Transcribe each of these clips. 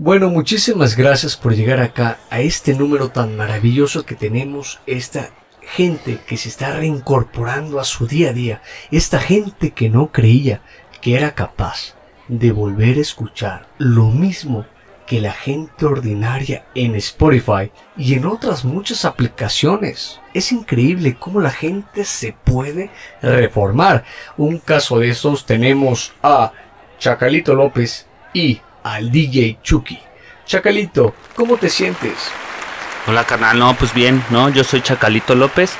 Bueno, muchísimas gracias por llegar acá a este número tan maravilloso que tenemos, esta gente que se está reincorporando a su día a día, esta gente que no creía que era capaz de volver a escuchar lo mismo que la gente ordinaria en Spotify y en otras muchas aplicaciones. Es increíble cómo la gente se puede reformar. Un caso de estos tenemos a Chacalito López y al DJ Chucky. Chacalito, ¿cómo te sientes? Hola carnal, no, pues bien, ¿no? Yo soy Chacalito López.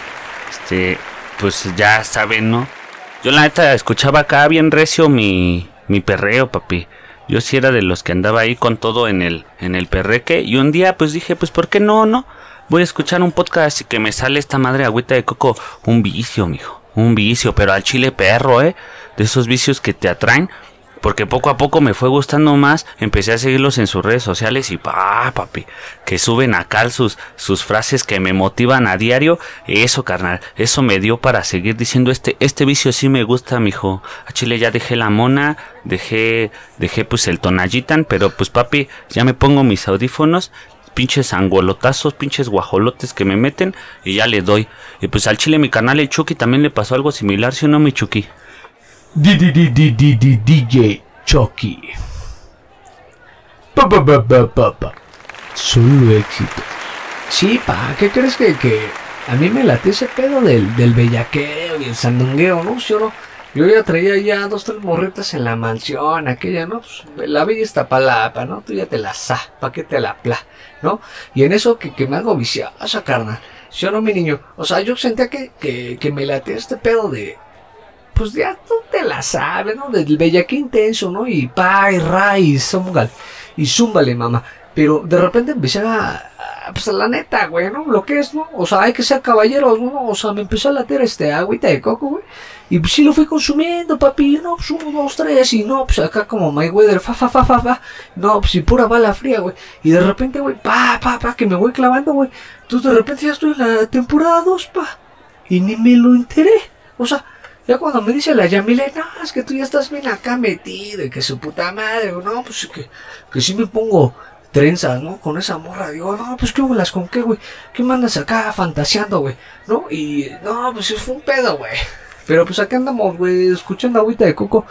Este, pues ya saben, ¿no? Yo la neta escuchaba acá bien recio mi, mi perreo, papi. Yo sí era de los que andaba ahí con todo en el, en el perreque. Y un día pues dije, pues ¿por qué no, no? Voy a escuchar un podcast y que me sale esta madre agüita de coco. Un vicio, mijo. Un vicio, pero al chile perro, ¿eh? De esos vicios que te atraen porque poco a poco me fue gustando más, empecé a seguirlos en sus redes sociales y pa, papi, que suben acá sus, sus frases que me motivan a diario. Eso, carnal, eso me dio para seguir diciendo este, este vicio sí me gusta, mijo. A Chile ya dejé la mona, dejé, dejé pues el tonayitan, pero pues papi, ya me pongo mis audífonos pinches angolotazos, pinches guajolotes que me meten y ya le doy. Y pues al chile mi canal el Chucky también le pasó algo similar, ¿sí o no mi Chucky? DJ Chucky. Pa, pa, pa, pa, pa. Solo éxito. Sí, pa, ¿qué crees que, que a mí me late ese pedo del, del bellaqueo y el sandungueo, ¿no? Yo no. Yo ya traía ya dos, tres morretas en la mansión, aquella, ¿no? Pues, la bella está palapa, ¿no? Tú ya te la sa, pa' que te la pla, ¿no? Y en eso que, que me hago viciosa, carnal. Yo no, mi niño. O sea, yo sentía que, que, que me late este pedo de, pues ya tú te la sabes, ¿no? Del bellaque intenso, ¿no? Y pa, y ra, y zúmbale, y zúmbale, mamá. Pero de repente empecé a, pues la neta, güey, ¿no? Lo que es, ¿no? O sea, hay que ser caballeros, ¿no? O sea, me empezó a latir este agüita de coco, güey. Y pues sí lo fui consumiendo, papi, no, pues uno, dos, tres, y no, pues acá como Mayweather, fa, fa, fa, fa, fa. No, pues y pura bala fría, güey. Y de repente, güey, pa, pa, pa, que me voy clavando, güey. Entonces de repente ya estoy en la temporada 2, pa. Y ni me lo enteré. O sea, ya cuando me dice la Yamile, no, es que tú ya estás bien acá metido y que su puta madre, no, pues que, que sí me pongo trenzas, ¿no? Con esa morra, digo, no, pues qué bolas, con qué, güey, qué mandas acá fantaseando, güey, ¿no? Y no, pues fue un pedo, güey. Pero pues acá andamos, güey, escuchando agüita de coco.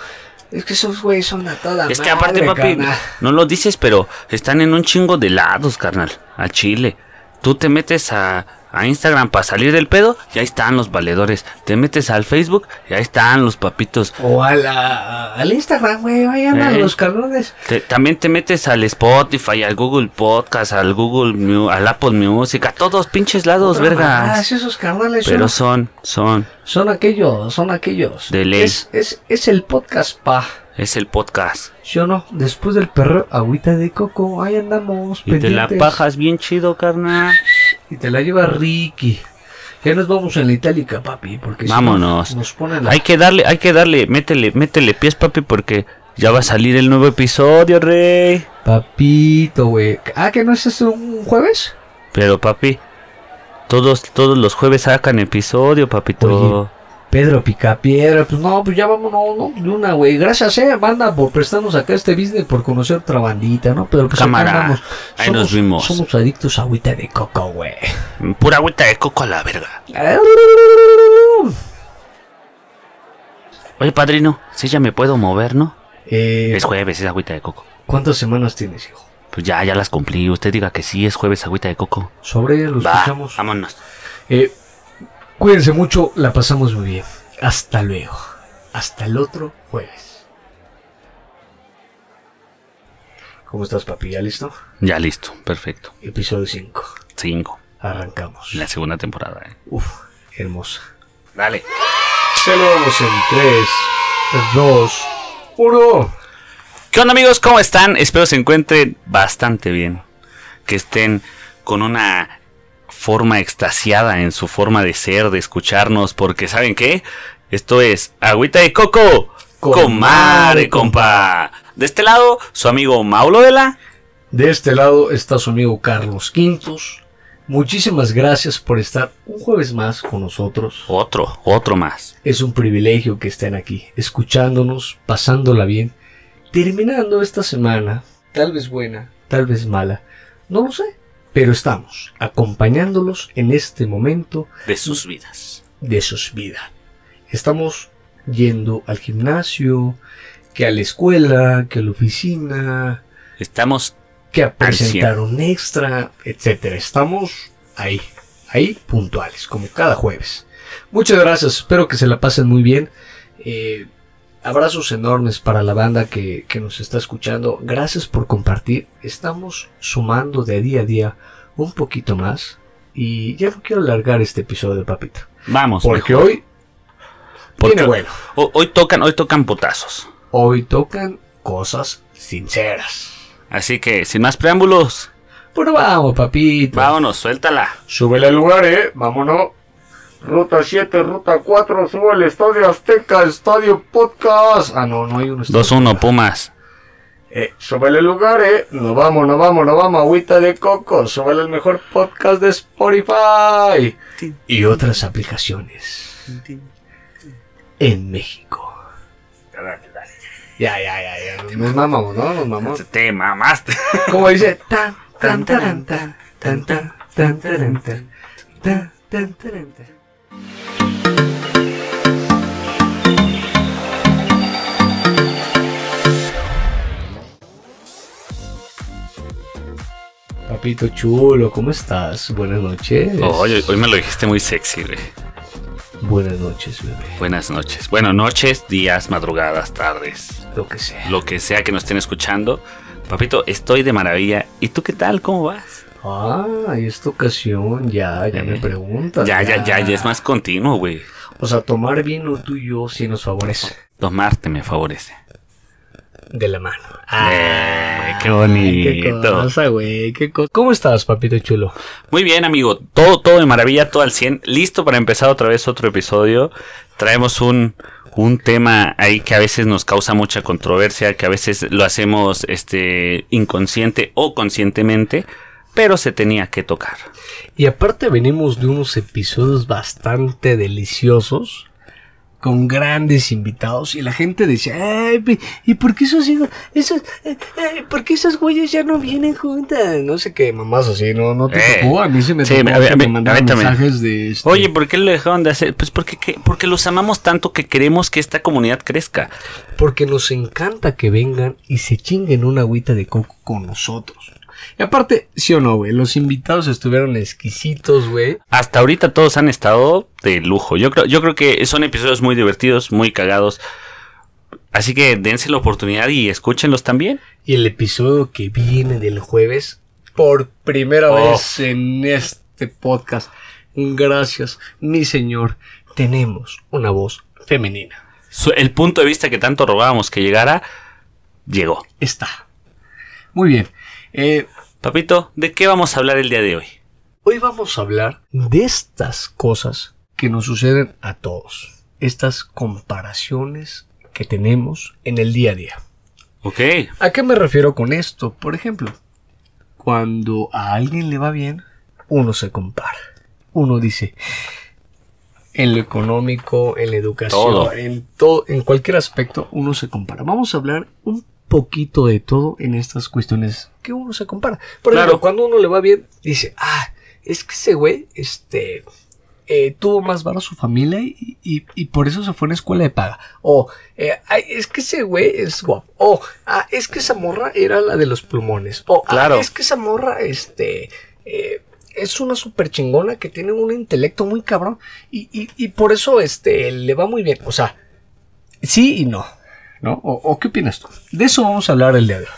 Es que esos güeyes son a toda Es que aparte, papi, no lo dices, pero están en un chingo de lados, carnal, a Chile. Tú te metes a, a Instagram para salir del pedo, ya están los valedores. Te metes al Facebook, ya están los papitos. O a la, al Instagram, güey, vayan a eh. los cabrones. también te metes al Spotify, al Google Podcast, al Google, al Apple Music, a todos pinches lados, verga. Ah, esos carnales. Pero son, son. Son aquellos, son aquellos. De ley. Es, es, es el podcast, pa. Es el podcast. Yo no, después del perro, agüita de coco, ahí andamos. Y te la pajas bien chido, carnal. Y te la lleva Ricky. Ya nos vamos en la itálica, papi, porque Vámonos. nos ponen Hay que darle, hay que darle, métele, métele pies, papi, porque ya va a salir el nuevo episodio, rey. Papito, güey. Ah, que no es eso un jueves? Pero, papi, todos, todos los jueves sacan episodio, papito. Pedro Picapiedra, pues no, pues ya vámonos, no, de una, güey. Gracias, eh, banda, por prestarnos acá este business, por conocer otra bandita, ¿no? Pero pues Cámara, ahí nos vimos. Somos adictos a agüita de coco, güey. Pura agüita de coco a la verga. Oye, padrino, si ya me puedo mover, ¿no? Eh, es jueves, es agüita de coco. ¿Cuántas semanas tienes, hijo? Pues ya, ya las cumplí. Usted diga que sí, es jueves, agüita de coco. Sobre, lo escuchamos. Vámonos. Eh, Cuídense mucho, la pasamos muy bien. Hasta luego. Hasta el otro jueves. ¿Cómo estás, papi? ¿Ya listo? Ya listo, perfecto. Episodio 5. 5. Arrancamos. La segunda temporada, eh. Uf, hermosa. Dale. Saludos en 3, 2, 1. ¿Qué onda, amigos? ¿Cómo están? Espero se encuentren bastante bien. Que estén con una forma extasiada en su forma de ser, de escucharnos, porque ¿saben qué? Esto es Agüita de Coco, Comare, compa. De este lado, su amigo Maulo Vela. De este lado está su amigo Carlos Quintos. Muchísimas gracias por estar un jueves más con nosotros. Otro, otro más. Es un privilegio que estén aquí, escuchándonos, pasándola bien, terminando esta semana, tal vez buena, tal vez mala, no lo sé, pero estamos acompañándolos en este momento De sus vidas. de sus vidas. Estamos yendo al gimnasio, que a la escuela, que a la oficina, Estamos que a presentar un extra, etcétera. Estamos ahí, ahí puntuales, como cada jueves. Muchas gracias, espero que se la pasen muy bien. Eh, abrazos enormes para la banda que, que nos está escuchando. Gracias por compartir. Estamos sumando de día a día un poquito más. Y ya no quiero alargar este episodio, papita. Vamos. Porque mejor. hoy Porque bueno. ho- hoy tocan, hoy tocan potazos. Hoy tocan cosas sinceras. Así que, sin más preámbulos, Pero vamos, papito. vámonos, suéltala. Súbele al lugar, eh. Vámonos. Ruta 7, ruta 4, sube el Estadio Azteca, Estadio Podcast. Ah, no, no hay un estadio. 2-1, Pumas. Eh, el lugar, eh. Nos vamos, nos vamos, nos vamos. Agüita de coco. Súbele el mejor podcast de Spotify. Y otras aplicaciones. En México. Ya, ya, ya, ya. Nos mamamos, ¿no? Nos mamamos. Te mamaste. Como dice, tan, tan, tan, tan, tan, tan, taran, tan, tan, tan, taran, tan. Papito chulo, ¿cómo estás? Buenas noches. Hoy, hoy me lo dijiste muy sexy, güey. Buenas noches, bebé. Buenas noches. Bueno, noches, días, madrugadas, tardes. Lo que sea. Lo que sea que nos estén escuchando. Papito, estoy de maravilla. ¿Y tú qué tal? ¿Cómo vas? Ah, esta ocasión ya, ya me preguntas. Ya, ya, ya, ya es más continuo, güey. O sea, tomar vino tú y yo sí nos favorece. Tomarte me favorece. De la mano. Eh, qué Qué bonito. cosa, güey. Qué cosa. ¿Cómo estás, papito chulo? Muy bien, amigo. Todo, todo de maravilla, todo al 100. Listo para empezar otra vez otro episodio. Traemos un, un tema ahí que a veces nos causa mucha controversia, que a veces lo hacemos este, inconsciente o conscientemente, pero se tenía que tocar. Y aparte venimos de unos episodios bastante deliciosos. Con grandes invitados y la gente decía, Ay, ¿y por qué esos hijos, esos, eh, eh, por qué esas güeyes ya no vienen juntas? No sé qué, mamás así, no, no te Eh, tocó, a mí se me sí, tocó a a también. mensajes de este, Oye, ¿por qué lo dejaron de hacer? Pues porque, que- porque los amamos tanto que queremos que esta comunidad crezca. Porque nos encanta que vengan y se chinguen una agüita de coco con nosotros. Y aparte, sí o no, güey, los invitados estuvieron exquisitos, güey. Hasta ahorita todos han estado de lujo. Yo creo, yo creo que son episodios muy divertidos, muy cagados. Así que dense la oportunidad y escúchenlos también. Y el episodio que viene del jueves, por primera Oh. vez en este podcast, gracias, mi señor, tenemos una voz femenina. El punto de vista que tanto rogábamos que llegara, llegó. Está. Muy bien. Eh, Papito, ¿de qué vamos a hablar el día de hoy? Hoy vamos a hablar de estas cosas que nos suceden a todos. Estas comparaciones que tenemos en el día a día. Ok. ¿A qué me refiero con esto? Por ejemplo, cuando a alguien le va bien, uno se compara. Uno dice, en lo económico, en la educación, Todo. en todo, en cualquier aspecto, uno se compara. Vamos a hablar un poquito de todo en estas cuestiones que uno se compara. Por Claro. ejemplo, cuando uno le va bien, dice, ah, es que ese güey, este, eh, tuvo más varo su familia y, y- y por eso se fue a una escuela de paga. O, eh, ay, es que ese güey es guapo. O, ah, es que esa morra era la de los pulmones. O, ah, Claro. es que esa morra, este, eh, es una super chingona que tiene un intelecto muy cabrón y, y- y por eso, este, le va muy bien. O sea, sí y no. ¿No? ¿O, qué opinas tú? De eso vamos a hablar el día de hoy.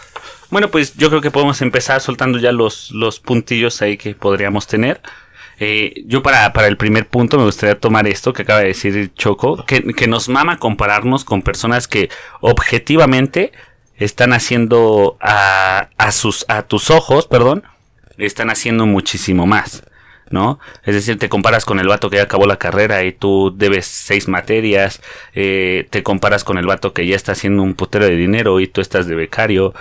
Bueno, pues yo creo que podemos empezar soltando ya los, los puntillos ahí que podríamos tener. Eh, yo para, para el primer punto me gustaría tomar esto que acaba de decir Choco, que, que nos mama compararnos con personas que objetivamente están haciendo a, a sus, a tus ojos, perdón, están haciendo muchísimo más. ¿No? Es decir, te comparas con el vato que ya acabó la carrera y tú debes seis materias, eh, te comparas con el vato que ya está haciendo un putero de dinero y tú estás de becario,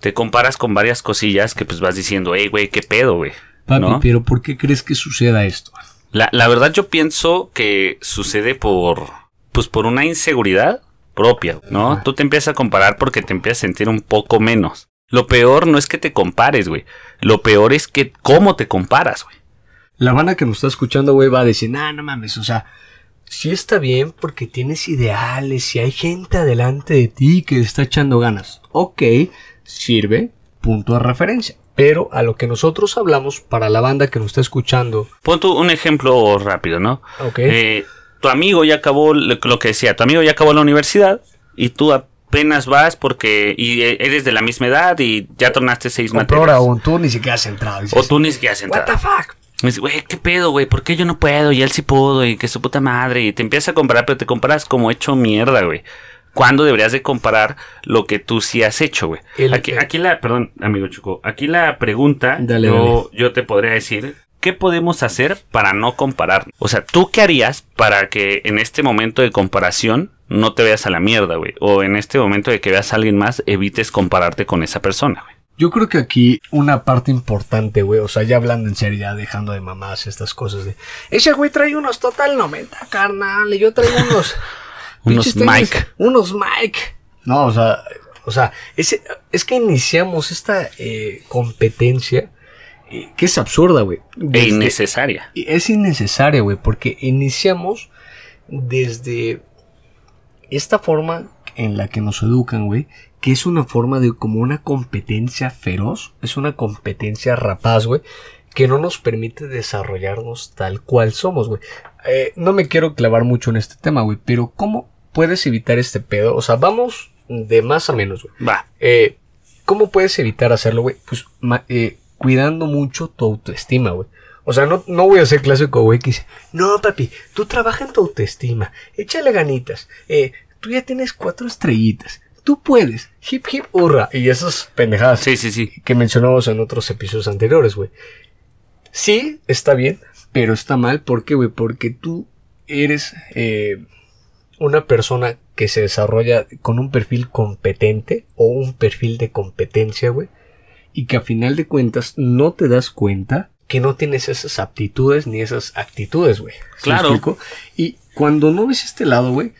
te comparas con varias cosillas que pues vas diciendo, hey, güey, qué pedo, güey. Papi, ¿no? pero ¿por qué crees que suceda esto? La, la verdad yo pienso que sucede por, pues por una inseguridad propia, ¿no? Ajá. Tú te empiezas a comparar porque te empiezas a sentir un poco menos. Lo peor no es que te compares, güey. Lo peor es que cómo te comparas, güey. La banda que nos está escuchando, güey, va a decir, nah, no mames, o sea, sí está bien porque tienes ideales y hay gente adelante de ti que está echando ganas. Ok, sirve, punto de referencia. Pero a lo que nosotros hablamos, para la banda que nos está escuchando, Pon tú un ejemplo rápido, ¿no? ok, Eh, tu amigo ya acabó lo que decía, tu amigo ya acabó la universidad y tú apenas vas porque y eh, eres de la misma edad y ya tornaste seis o peor materias. aún, tú ni siquiera has entrado. dices, O tú ni siquiera has What entrado. the fuck? Me dices, güey, ¿qué pedo, güey? ¿Por qué yo no puedo? Y él sí pudo, y que su puta madre. Y te empiezas a comparar, pero te comparas como hecho mierda, güey. ¿Cuándo deberías de comparar lo que tú sí has hecho, güey? Aquí, aquí la, perdón, amigo Chuco, aquí la pregunta, Dale, yo, yo te podría decir, ¿qué podemos hacer para no comparar? O sea, ¿tú qué harías para que en este momento de comparación no te veas a la mierda, güey? O en este momento de que veas a alguien más, evites compararte con esa persona, güey. Yo creo que aquí una parte importante, güey, o sea, ya hablando en serio, ya dejando de mamás estas cosas de... Ese güey trae unos Total 90, carnal, y yo traigo unos... Unos Mike. Unos Mike. No, o sea, o sea, ese- es que iniciamos esta eh, competencia eh, que es absurda, güey. E innecesaria. Es innecesaria, güey, porque iniciamos desde esta forma en la que nos educan, güey, que es una forma de como una competencia feroz, es una competencia rapaz, güey, que no nos permite desarrollarnos tal cual somos, güey. Eh, no me quiero clavar mucho en este tema, güey, pero ¿cómo puedes evitar este pedo? O sea, vamos de más a menos, güey. Va. Eh, ¿Cómo puedes evitar hacerlo, güey? Pues eh, cuidando mucho tu autoestima, güey. O sea, no, no voy a ser clásico, güey, que dice, no, papi, tú trabaja en tu autoestima, échale ganitas, eh, tú ya tienes cuatro estrellitas, tú puedes, hip hip hurra, y esas pendejadas Sí, sí, sí. que mencionamos en otros episodios anteriores, güey. Sí, está bien, pero está mal, ¿por qué, güey? Porque tú eres eh, una persona que se desarrolla con un perfil competente o un perfil de competencia, güey, y que a final de cuentas no te das cuenta que no tienes esas aptitudes ni esas actitudes, güey. ¿Sí me Claro. Y cuando no ves este lado, güey,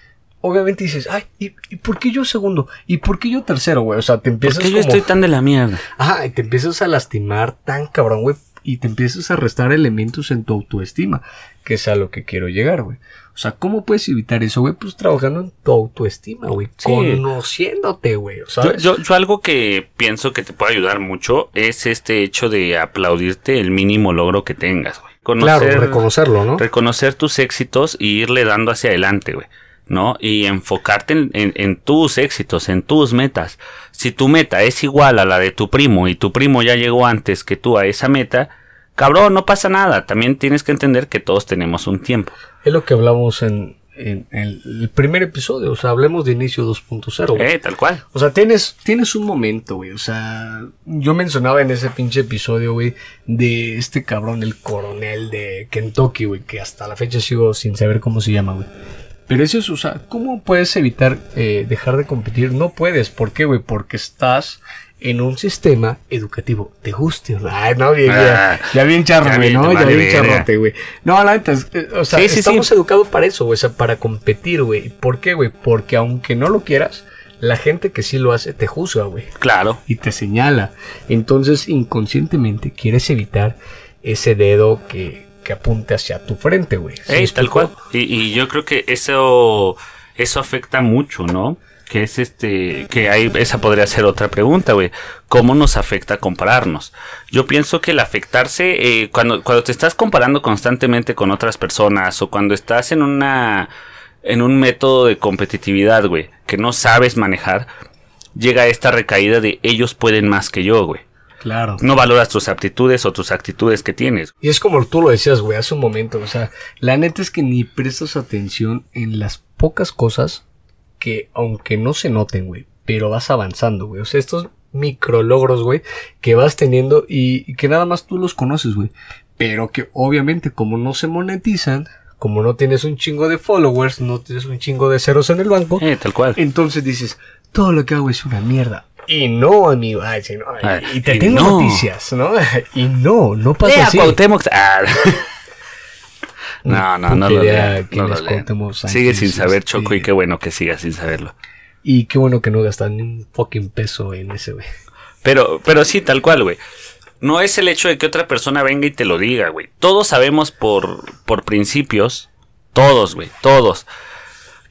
obviamente dices, ay, ¿y, y por qué yo segundo? ¿Y por qué yo tercero, güey? O sea, te ¿Por empiezas qué yo como... estoy tan de la mierda? Ajá, y te empiezas a lastimar tan cabrón, güey. Y te empiezas a restar elementos en tu autoestima, que es a lo que quiero llegar, güey. O sea, ¿cómo puedes evitar eso, güey? Pues trabajando en tu autoestima, güey. Sí. Conociéndote, güey. Yo, ¿Sabes? yo, yo algo que pienso que te puede ayudar mucho es este hecho de aplaudirte el mínimo logro que tengas, güey. claro, Conocer- reconocerlo, ¿no? reconocer tus éxitos y irle dando hacia adelante, güey. ¿No? Y enfocarte en, en- en tus éxitos, en tus metas. Si tu meta es igual a la de tu primo y tu primo ya llegó antes que tú a esa meta, cabrón, no pasa nada. También tienes que entender que todos tenemos un tiempo. Es lo que hablamos en, el primer episodio. O sea, hablemos de inicio 2.0, güey. Eh, tal cual. O sea, tienes, tienes un momento, güey. O sea, yo mencionaba en ese pinche episodio, güey, de este cabrón, el coronel de Kentucky, güey, que hasta la fecha sigo sin saber cómo se llama, güey. Pero eso es, o sea, ¿cómo puedes evitar eh, dejar de competir? No puedes. ¿Por qué, güey? Porque estás en un sistema educativo. ¿Te guste? Ay, no, bien, Ah, ya, ya bien charro, güey, ¿no? Ya bien charrote, güey. No, la neta, eh, o sea, Sí, sí, estamos sí. educados para eso, güey, o sea, para competir, güey. ¿Por qué, güey? Porque aunque no lo quieras, la gente que sí lo hace te juzga, güey. Claro. Y te señala. Entonces, inconscientemente quieres evitar ese dedo que, que apunte hacia tu frente, güey. ¿Sí tal cual. Y, y yo creo que eso, eso afecta mucho, ¿no? Que es este, que hay, esa podría ser otra pregunta, güey. ¿Cómo nos afecta compararnos? Yo pienso que el afectarse, eh, cuando, cuando te estás comparando constantemente con otras personas o cuando estás en una, en un método de competitividad, güey, que no sabes manejar, llega esta recaída de ellos pueden más que yo, güey. Claro. No valoras tus aptitudes o tus actitudes que tienes. Y es como tú lo decías, güey, hace un momento. O sea, la neta es que ni prestas atención en las pocas cosas que, aunque no se noten, güey, pero vas avanzando, güey. O sea, estos micrologros, güey, que vas teniendo y, y que nada más tú los conoces, güey. Pero que obviamente, como no se monetizan, como no tienes un chingo de followers, no tienes un chingo de ceros en el banco, Eh, tal cual. entonces dices, todo lo que hago es una mierda. Y no, amigo. Ay, sí, no, Ay, y te y tengo no. noticias, ¿no? Y no, no pasa Lea así. Cuauhtémoc. Ah. No, no, no lo idea no lo es lean. Cuauhtémoc Sánchez, Sigue sin saber este, Choco y qué bueno que siga sin saberlo. Y qué bueno que no gastan ni un fucking peso en ese, güey. Pero, pero sí, tal cual, güey. No es el hecho de que otra persona venga y te lo diga, güey. Todos sabemos por, por principios, todos, güey, todos,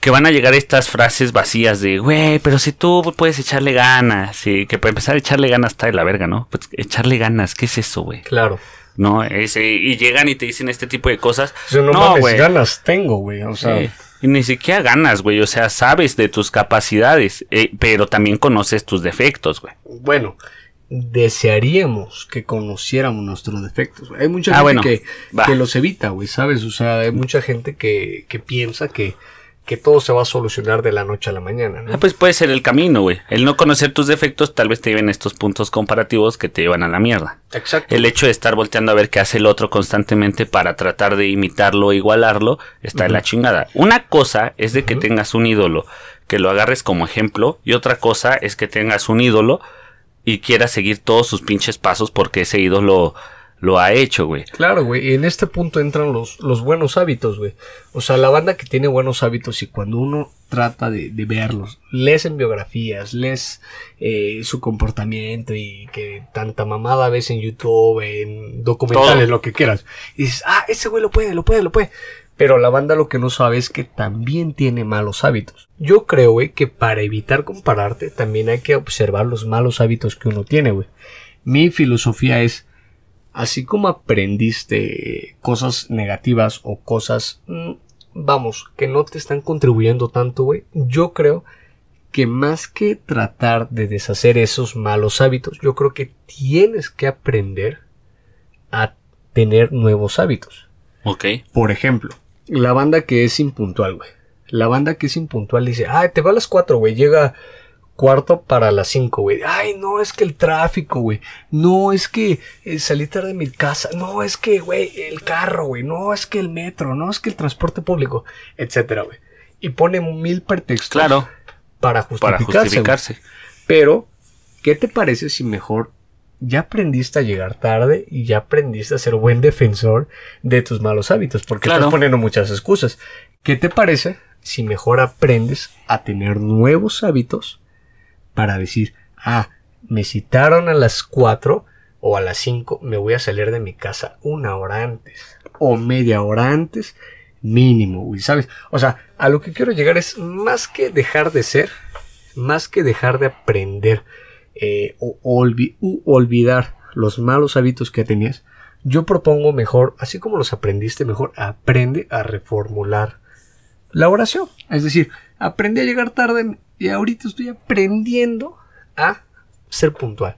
que van a llegar estas frases vacías de, güey, pero si tú puedes echarle ganas, y que para empezar a echarle ganas está de la verga, ¿no? Pues echarle ganas, ¿qué es eso, güey? Claro. No, ese, y llegan y te dicen este tipo de cosas. Yo no, No, mames, ganas tengo, güey. O sea, Sí. Y ni siquiera ganas, güey. O sea, sabes de tus capacidades, eh, pero también conoces tus defectos, güey. bueno, desearíamos que conociéramos nuestros defectos. Hay mucha Ah, gente bueno, que, que los evita, güey, ¿sabes? O sea, hay mucha gente que, que piensa que, que todo se va a solucionar de la noche a la mañana, ¿no? Ah, pues puede ser el camino, güey. El no conocer tus defectos tal vez te lleven estos puntos comparativos que te llevan a la mierda. Exacto. El hecho de estar volteando a ver qué hace el otro constantemente para tratar de imitarlo o igualarlo está en la chingada. Una cosa es de que tengas un ídolo que lo agarres como ejemplo y otra cosa es que tengas un ídolo y quieras seguir todos sus pinches pasos porque ese ídolo lo ha hecho, güey. Claro, güey, y en este punto entran los, los buenos hábitos, güey. O sea, la banda que tiene buenos hábitos y cuando uno trata de, de verlos, lees en biografías, lees eh, su comportamiento y que tanta mamada ves en YouTube, en documentales, Todo. lo que quieras. Y dices, ah, ese güey lo puede, lo puede, lo puede. Pero la banda lo que no sabe es que también tiene malos hábitos. Yo creo, güey, que para evitar compararte también hay que observar los malos hábitos que uno tiene, güey. Mi filosofía es, así como aprendiste cosas negativas o cosas, mm, vamos, que no te están contribuyendo tanto, güey, yo creo que más que tratar de deshacer esos malos hábitos, yo creo que tienes que aprender a tener nuevos hábitos. Ok. Por ejemplo, la banda que es impuntual, güey. La banda que es impuntual dice, ay, te va a las 4, güey, llega cuarto para las 5, güey. Ay, no, es que el tráfico, güey. No, es que eh, salí tarde de mi casa. No, es que, güey, el carro, güey. No, es que el metro. No, es que el transporte público, etcétera, güey. Y pone mil pretextos Claro, para justificarse. Pero, ¿qué te parece si mejor ya aprendiste a llegar tarde y ya aprendiste a ser buen defensor de tus malos hábitos? Porque Claro. estás poniendo muchas excusas. ¿Qué te parece si mejor aprendes a tener nuevos hábitos para decir, ah, me citaron a las 4 o a las 5, me voy a salir de mi casa una hora antes o media hora antes mínimo, güey, ¿sabes? O sea, a lo que quiero llegar es más que dejar de ser, más que dejar de aprender eh, o olvidar los malos hábitos que tenías, yo propongo mejor, así como los aprendiste, mejor aprende a reformular la oración. Es decir, aprendí a llegar tarde y ahorita estoy aprendiendo a ser puntual.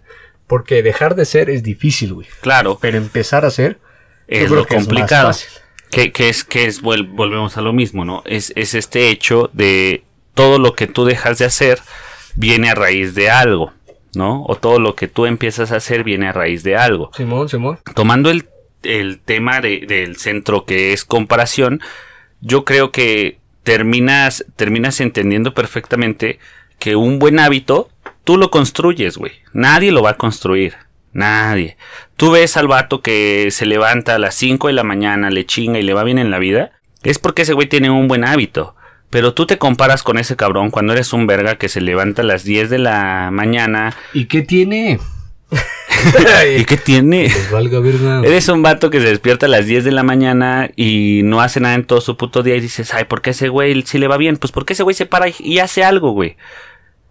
Porque dejar de ser es difícil, güey. Claro, Pero empezar a ser es lo que más complicado. fácil. que, que es, que es, volvemos a lo mismo, ¿no? Es, es este hecho de todo lo que tú dejas de hacer viene a raíz de algo, ¿no? O todo lo que tú empiezas a hacer viene a raíz de algo. Simón, Simón. Tomando el, el tema de- del centro que es comparación, yo creo que terminas, terminas entendiendo perfectamente que un buen hábito tú lo construyes, güey. Nadie lo va a construir. Nadie. Tú ves al vato que se levanta a las 5 de la mañana, le chinga y le va bien en la vida. Es porque ese güey tiene un buen hábito. Pero tú te comparas con ese cabrón cuando eres un verga que se levanta a las 10 de la mañana. ¿Y qué tiene? ¿Y qué tiene? Pues valga verga. Eres un vato que se despierta a las 10 de la mañana y no hace nada en todo su puto día y dices, ay, ¿por qué ese güey sí le va bien? Pues porque ese güey se para y- y hace algo, güey.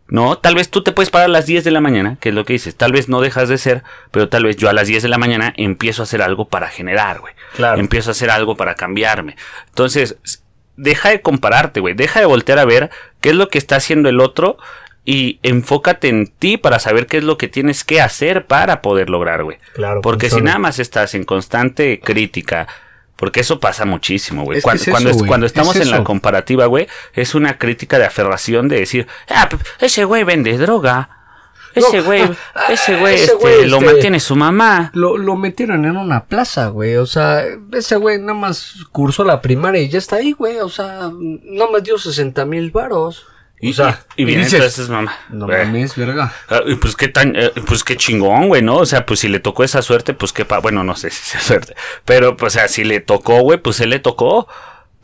No, tal vez tú te puedes parar a las 10 de la mañana, que es lo que dices. Tal vez no dejas de ser, pero tal vez yo a las 10 de la mañana empiezo a hacer algo para generar, güey. Claro. Empiezo a hacer algo para cambiarme. Entonces, deja de compararte, güey. Deja de voltear a ver qué es lo que está haciendo el otro y enfócate en ti para saber qué es lo que tienes que hacer para poder lograr, güey. Claro. Porque si nada más estás en constante crítica, porque eso pasa muchísimo, güey. Es Cuando, es cuando, es- güey, cuando estamos es en la comparativa, güey, es una crítica de aferración de decir, ah, ese güey vende droga. Ese No, güey, ese güey, ese este, güey, lo este- mantiene su mamá. Lo, lo metieron en una plaza, güey. O sea, ese güey nada más cursó la primaria y ya está ahí, güey. O sea, nada más dio 60 mil varos. Y, o sea, y, dices, entonces mamá. No güey. mames, verga. Y pues qué tan, eh, pues qué chingón, güey, ¿no? O sea, pues si le tocó esa suerte, pues qué pa, bueno, no sé si sea suerte, pero pues o sea, si le tocó, güey, pues él le tocó.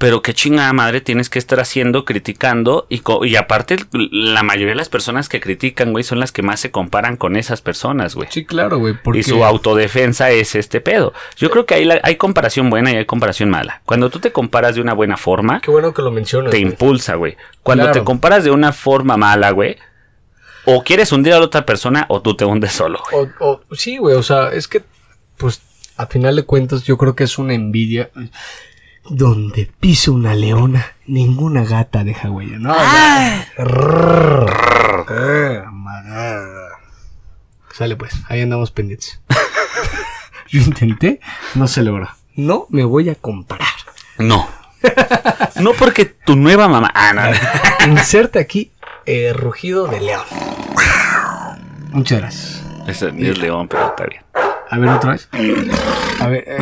Pero qué chingada madre tienes que estar haciendo, criticando, y, co- y aparte la mayoría de las personas que critican, güey, son las que más se comparan con esas personas, güey. Sí, claro, güey. Porque... Y su autodefensa es este pedo. Yo creo que ahí la- hay comparación buena y hay comparación mala. Cuando tú te comparas de una buena forma, Qué bueno que lo mencionas. te güey. impulsa, güey. Cuando Claro. te comparas de una forma mala, güey, o quieres hundir a la otra persona o tú te hundes solo, güey. O, o- sí, güey, o sea, es que, pues, a final de cuentas, yo creo que es una envidia. Donde pisa una leona, ninguna gata deja huella, ¿no? Rrrr. Eh. Sale pues, ahí andamos pendientes. yo intenté, no se logró. No me voy a comparar. No. No porque tu nueva mamá. Ah, no. Inserta aquí eh, rugido de león. Muchas gracias. Ese es león, pero está bien. A ver, otra vez. A ver. eh.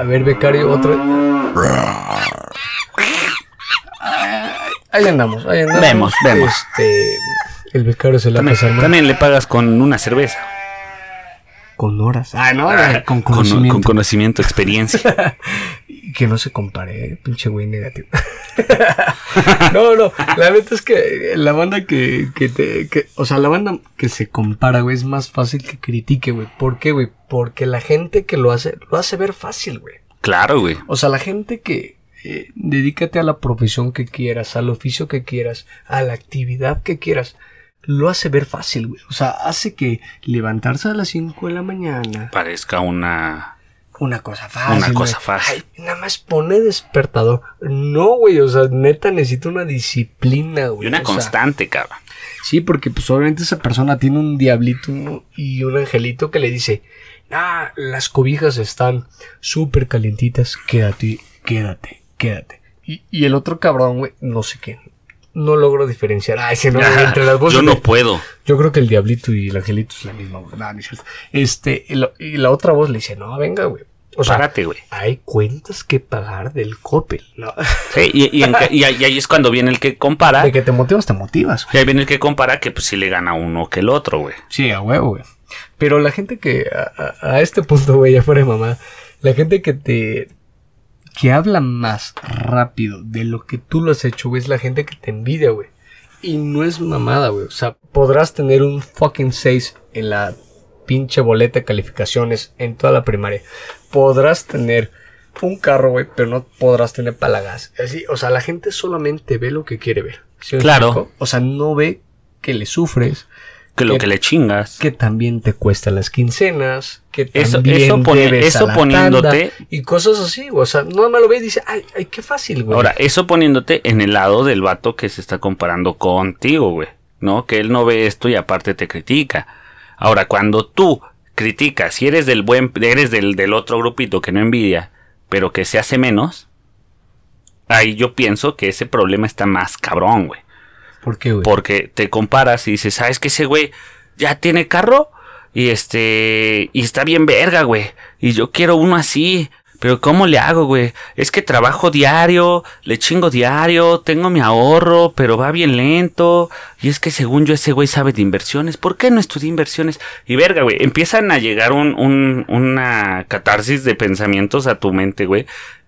A ver, becario, vez. Ahí andamos, ahí andamos. Vemos, vemos. Este. El becario se la También, pasa mal. también le pagas con una cerveza. Con horas. Ah, no, Ah, con con- conocimiento. Con, conocimiento, experiencia. Que no se compare, eh, pinche güey negativo. no, no, la neta es que la banda que, que te, que, o sea, la banda que se compara, güey, es más fácil que critique, güey. ¿Por qué, güey? Porque la gente que lo hace, lo hace ver fácil, güey. Claro, güey. O sea, la gente que eh, dedícate a la profesión que quieras, al oficio que quieras, a la actividad que quieras, lo hace ver fácil, güey. O sea, hace que levantarse a las 5 de la mañana, Parezca una. Una cosa fácil. Una cosa güey. fácil. Ay, nada más pone despertador. No, güey, o sea, neta necesita una disciplina, güey. Y una o sea, constante, cabrón. Sí, porque pues obviamente esa persona tiene un diablito y un angelito que le dice, ah, las cobijas están súper calientitas, quédate, quédate, quédate. Y, y el otro cabrón, güey, no sé qué. No logro diferenciar. Ay, se no, entre las voces. Yo no de- puedo. yo creo que el diablito y el angelito es la misma voz. No, no es. Este, y, lo- y la otra voz le dice, no, venga, güey. O sea, Párate, güey. hay cuentas que pagar del Coppel, ¿no? Sí, y, y en ca- y ahí y ahí es cuando viene el que compara. De que te motivas, te motivas, güey. Y ahí viene el que compara que pues sí le gana uno que el otro, güey. Sí, a huevo, güey. Pero la gente que, a, a- a este punto, güey, ya fuera de mamá, la gente que te, que habla más rápido de lo que tú lo has hecho, güey, es la gente que te envidia, güey. Y no es mamada, güey. O sea, podrás tener un fucking 6 en la pinche boleta de calificaciones en toda la primaria. Podrás tener un carro, güey, pero no podrás tener palagas. Así, o sea, la gente solamente ve lo que quiere ver. ¿Sí me Claro. explico? O sea, no ve que le sufres, Que lo Que- le chingas. que también te cuestan las quincenas, que Eso- también eso poni- debes a eso la poniéndote- y cosas así, güey. o sea, no me lo ve y dice, ay, ay, qué fácil, güey. Ahora, eso poniéndote en el lado del vato que se está comparando contigo, güey. ¿No? Que él no ve esto y aparte te critica. Ahora, cuando tú criticas, si eres del buen, eres del, del otro grupito que no envidia, pero que se hace menos, ahí yo pienso que ese problema está más cabrón, güey. ¿por qué, güey? Porque te comparas y dices, ¿sabes que ese güey ya tiene carro? Y este, y está bien verga, güey. Y yo quiero uno así. Pero ¿cómo le hago, güey? Es que trabajo diario, le chingo diario, tengo mi ahorro, pero va bien lento. Y es que según yo ese güey sabe de inversiones. ¿Por qué no estudié inversiones? Y verga, güey, empiezan a llegar un, un, una catarsis de pensamientos a tu mente, güey.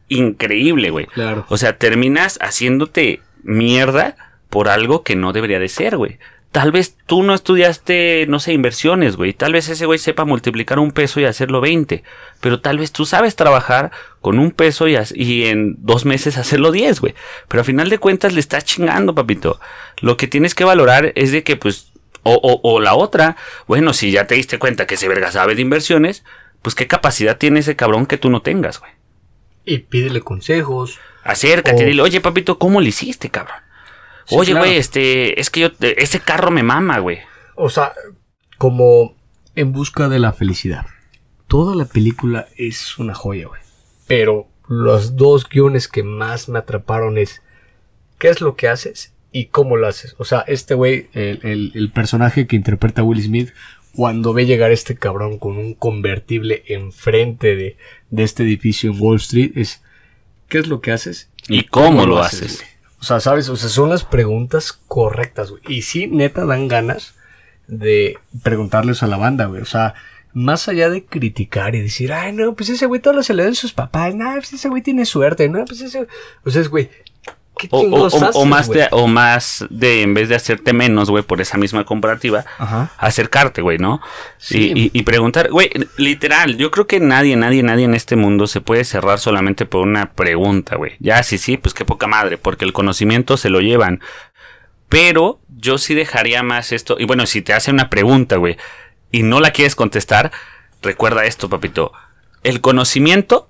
Increíble, güey. Claro. O sea, terminas haciéndote mierda por algo que no debería de ser, güey. Tal vez tú no estudiaste, no sé, inversiones, güey. Tal vez ese güey sepa multiplicar un peso y hacerlo 20. Pero tal vez tú sabes trabajar con un peso y, y en dos meses hacerlo 10, güey. Pero a final de cuentas le estás chingando, papito. Lo que tienes que valorar es de que, pues, o, o, o la otra, bueno, si ya te diste cuenta que ese verga sabe de inversiones, pues qué capacidad tiene ese cabrón que tú no tengas, güey. Y pídele consejos. Acércate, O- dile, oye, papito, ¿cómo le hiciste, cabrón? Sí, oye, claro. güey, este, es que yo, ese carro me mama, güey. O sea, como en busca de la felicidad. Toda la película es una joya, güey. Pero los dos guiones que más me atraparon es qué es lo que haces y cómo lo haces. O sea, este güey, el, el- el personaje que interpreta a Will Smith, cuando ve llegar este cabrón con un convertible enfrente de, de este edificio en Wall Street, es ¿qué es lo que haces? ¿Y cómo lo haces? O sea, ¿sabes? O sea, son las preguntas correctas, güey. Y sí, neta, dan ganas de preguntarles a la banda, güey. O sea, más allá de criticar y decir, ay, no, pues ese güey todo lo se le dan sus papás, no, pues ese güey tiene suerte, no, pues ese, o sea, es güey, ¿qué O, más de, o más de, en vez de hacerte menos, güey, por esa misma comparativa, Ajá. acercarte, güey, ¿no? Sí. Y, y- y preguntar, güey, literal, yo creo que nadie, nadie, nadie en este mundo se puede cerrar solamente por una pregunta, güey. Ya, sí, sí, pues qué poca madre, porque el conocimiento se lo llevan. Pero yo sí dejaría más esto, y bueno, si te hace una pregunta, güey, y no la quieres contestar, recuerda esto, papito. El conocimiento,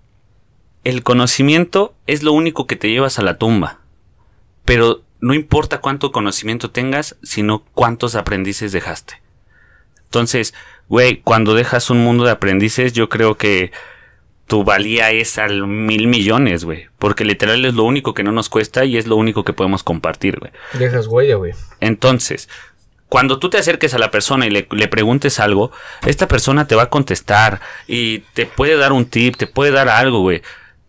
el conocimiento es lo único que te llevas a la tumba. Pero no importa cuánto conocimiento tengas, sino cuántos aprendices dejaste. Entonces, güey, cuando dejas un mundo de aprendices, yo creo que tu valía es al mil millones, güey. Porque literal es lo único que no nos cuesta y es lo único que podemos compartir, güey. Dejas huella, güey. Entonces, cuando tú te acerques a la persona y le, le preguntes algo, esta persona te va a contestar y te puede dar un tip, te puede dar algo, güey.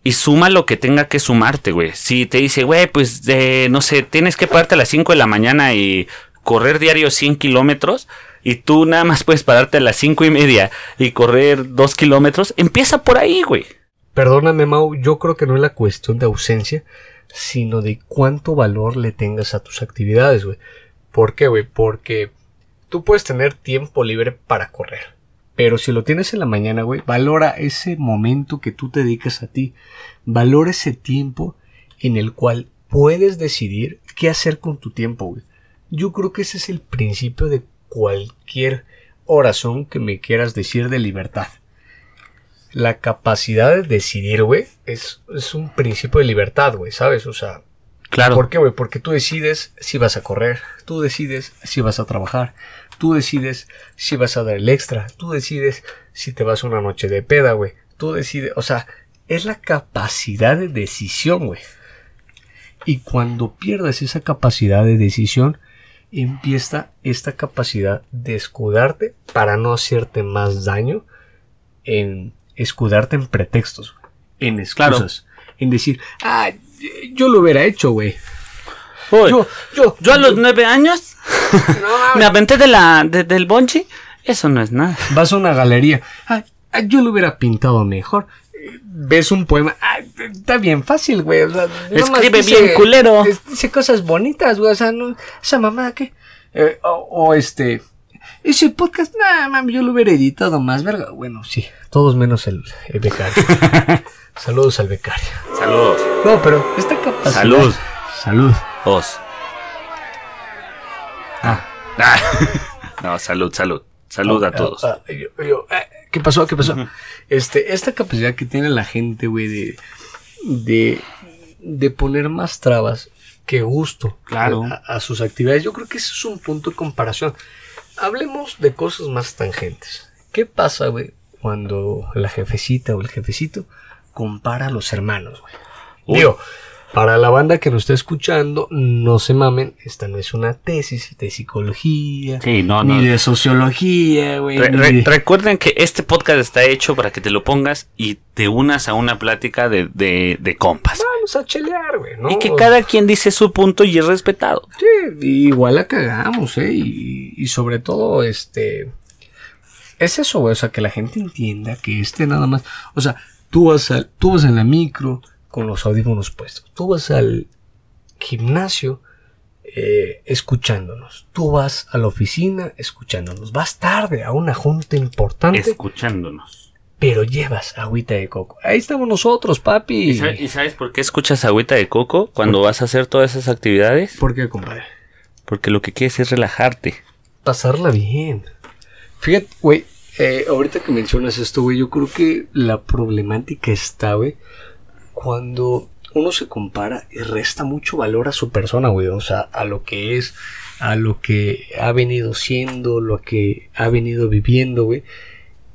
Y suma lo que tenga que sumarte, güey. Si te dice, güey, pues, de, no sé, tienes que pararte a las 5 de la mañana y correr diario 100 kilómetros y tú nada más puedes pararte a las 5 y media y correr 2 kilómetros, empieza por ahí, güey. Perdóname, Mau, yo creo que no es la cuestión de ausencia, sino de cuánto valor le tengas a tus actividades, güey. ¿Por qué, güey? Porque tú puedes tener tiempo libre para correr. Pero si lo tienes en la mañana, güey, valora ese momento que tú te dedicas a ti. Valora ese tiempo en el cual puedes decidir qué hacer con tu tiempo, güey. Yo creo que ese es el principio de cualquier oración que me quieras decir de libertad la capacidad de decidir, güey, es, es un principio de libertad, güey, ¿sabes? O sea, Claro. ¿por qué, güey? Porque tú decides si vas a correr, tú decides si vas a trabajar, tú decides si vas a dar el extra, tú decides si te vas a una noche de peda, güey, tú decides, o sea, es la capacidad de decisión, güey. Y cuando pierdes esa capacidad de decisión, empieza esta capacidad de escudarte para no hacerte más daño en escudarte en pretextos, en Claro. excusas, en decir, ah, yo lo hubiera hecho, güey. Uy, Yo, yo, yo a los nueve años no me aventé de la, de- del bonchi. Eso no es nada. Vas a una galería, ah, yo lo hubiera pintado mejor. Ves un poema, está bien fácil, güey. o sea, nomás Escribe dice- bien culero. Dice cosas bonitas, güey. O sea, no, esa mamada que. Eh, o, o este. Ese podcast, nada, mami, yo lo hubiera editado más, verga. Bueno, sí, todos menos el, el becario. Saludos al becario. Saludos. No, pero esta capacidad. Salud. Salud. Os. Ah. Ah. No, salud, salud. Salud a todos. Ah, yo- yo, ah, ¿Qué pasó? ¿Qué pasó? Este, esta capacidad que tiene la gente, güey, de, de, de poner más trabas que gusto Claro. a, a sus actividades. Yo creo que ese es un punto de comparación. Hablemos de cosas más tangentes. ¿Qué pasa, güey, cuando la jefecita o el jefecito compara a los hermanos, güey? Digo, para la banda que nos está escuchando, no se mamen, esta no es una tesis de psicología, Sí, no, ni no. de sociología, güey. Re- ni re- de- recuerden que este podcast está hecho para que te lo pongas y te unas a una plática de, de, de compas. Vamos a chelear, güey, ¿no? Y que cada quien dice su punto y es respetado. Sí, igual la cagamos, ¿eh? Y, y sobre todo, este... Es eso, güey, o sea, que la gente entienda que este nada más... O sea, tú vas, al, tú vas en la micro con los audífonos puestos. Tú vas al gimnasio eh, escuchándonos. Tú vas a la oficina escuchándonos. Vas tarde a una junta importante, Escuchándonos. pero llevas agüita de coco. Ahí estamos nosotros, papi. ¿Y, sa- y sabes por qué escuchas agüita de coco cuando vas a hacer todas esas actividades? ¿Por qué, compadre? Porque lo que quieres es relajarte. pasarla bien. Fíjate, güey, eh, ahorita que mencionas esto, güey, yo creo que la problemática está, güey, cuando uno se compara y resta mucho valor a su persona, güey, o sea, a lo que es, a lo que ha venido siendo, lo que ha venido viviendo, güey.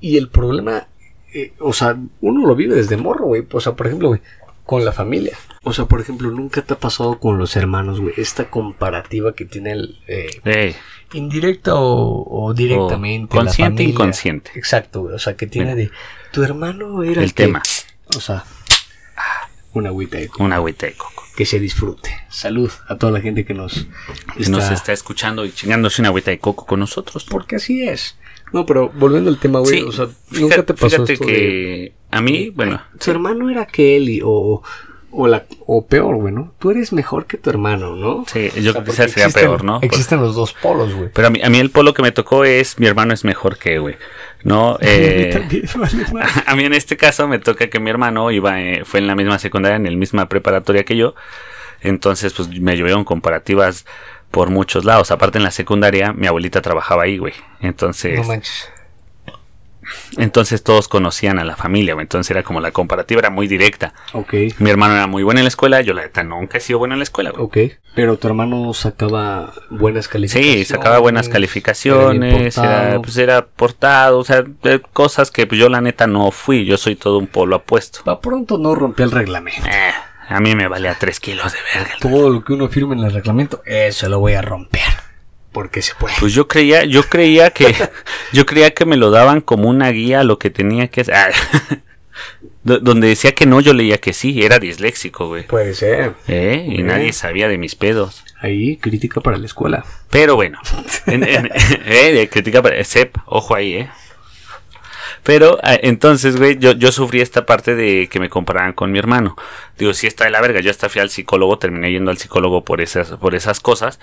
Y el problema, eh, o sea, uno lo vive desde morro, güey, o sea, por ejemplo, güey, con la familia. O sea, por ejemplo, nunca te ha pasado con los hermanos, güey, esta comparativa que tiene el... eh, indirecta o, o directamente. O la consciente, familia. inconsciente. Exacto, güey. O sea, que tiene Mira. de. Tu hermano era el que-". tema. O sea, una agüita de coco. Un agüita de coco. Que se disfrute. Salud a toda la gente que nos Que nos está escuchando y chingándose una agüita de coco con nosotros. Porque así es. No, pero volviendo al tema, güey, Sí, o sea, fíjate, nunca te pasó fíjate esto de- que a mí, bueno, Tu hermano era aquel y, o, o, la, o peor, güey, ¿no? Tú eres mejor que tu hermano, ¿no? sí, yo sea, creo que esa sería existen- peor, ¿no? Existen los dos polos, güey. Pero a mí, a mí el polo que me tocó es mi hermano es mejor que, güey. No, eh, También, vale, madre. a mí en este caso me toca que mi hermano iba, eh, fue en la misma secundaria, en la misma preparatoria que yo. Entonces, pues me llovieron comparativas por muchos lados. Aparte en la secundaria, mi abuelita trabajaba ahí, güey. Entonces, No manches. Entonces todos conocían a la familia. Entonces era como la comparativa era muy directa. Ok, Mi hermano era muy bueno en la escuela, yo la neta nunca he sido bueno en la escuela, güey. ok. Pero tu hermano sacaba buenas calificaciones. Sí, sacaba buenas era calificaciones, era, portado. pues era portado, o sea, cosas que yo la neta no fui, yo soy todo un polo apuesto. Pa' pronto no rompía el reglamento. Eh, a mí me valía tres kilos de verga. Todo lo que uno firme en el reglamento, eso lo voy a romper. Porque se puede. Pues yo creía, yo creía que, yo creía que me lo daban como una guía a lo que tenía que hacer. Ah, do- donde decía que no, yo leía que sí, era disléxico, güey. Puede ser. Eh, y nadie sabía de mis pedos. Ahí, crítica para la escuela. Pero bueno, en, en- eh, crítica para Sep, ojo ahí, eh. Pero ah, entonces, güey, yo, yo sufrí esta parte de que me comparaban con mi hermano. Digo, sí está de la verga. Yo hasta fui al psicólogo, terminé yendo al psicólogo por esas, por esas cosas.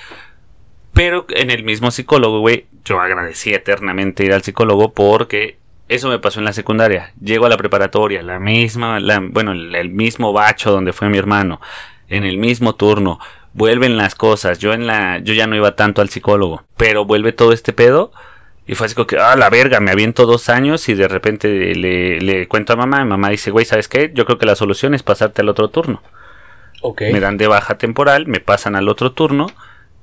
Pero en el mismo psicólogo, güey, yo agradecí eternamente ir al psicólogo porque eso me pasó en la secundaria. Llego a la preparatoria, la misma, la, bueno, el, mismo bacho donde fue mi hermano, en el mismo turno. Vuelven las cosas. Yo en la, yo ya no iba tanto al psicólogo, pero vuelve todo este pedo. Y fue así como que, ah, la verga, me aviento dos años y de repente le, le cuento a mamá. Y mamá dice, güey, ¿sabes qué? Yo creo que la solución es pasarte al otro turno. Ok. Me dan de baja temporal, me pasan al otro turno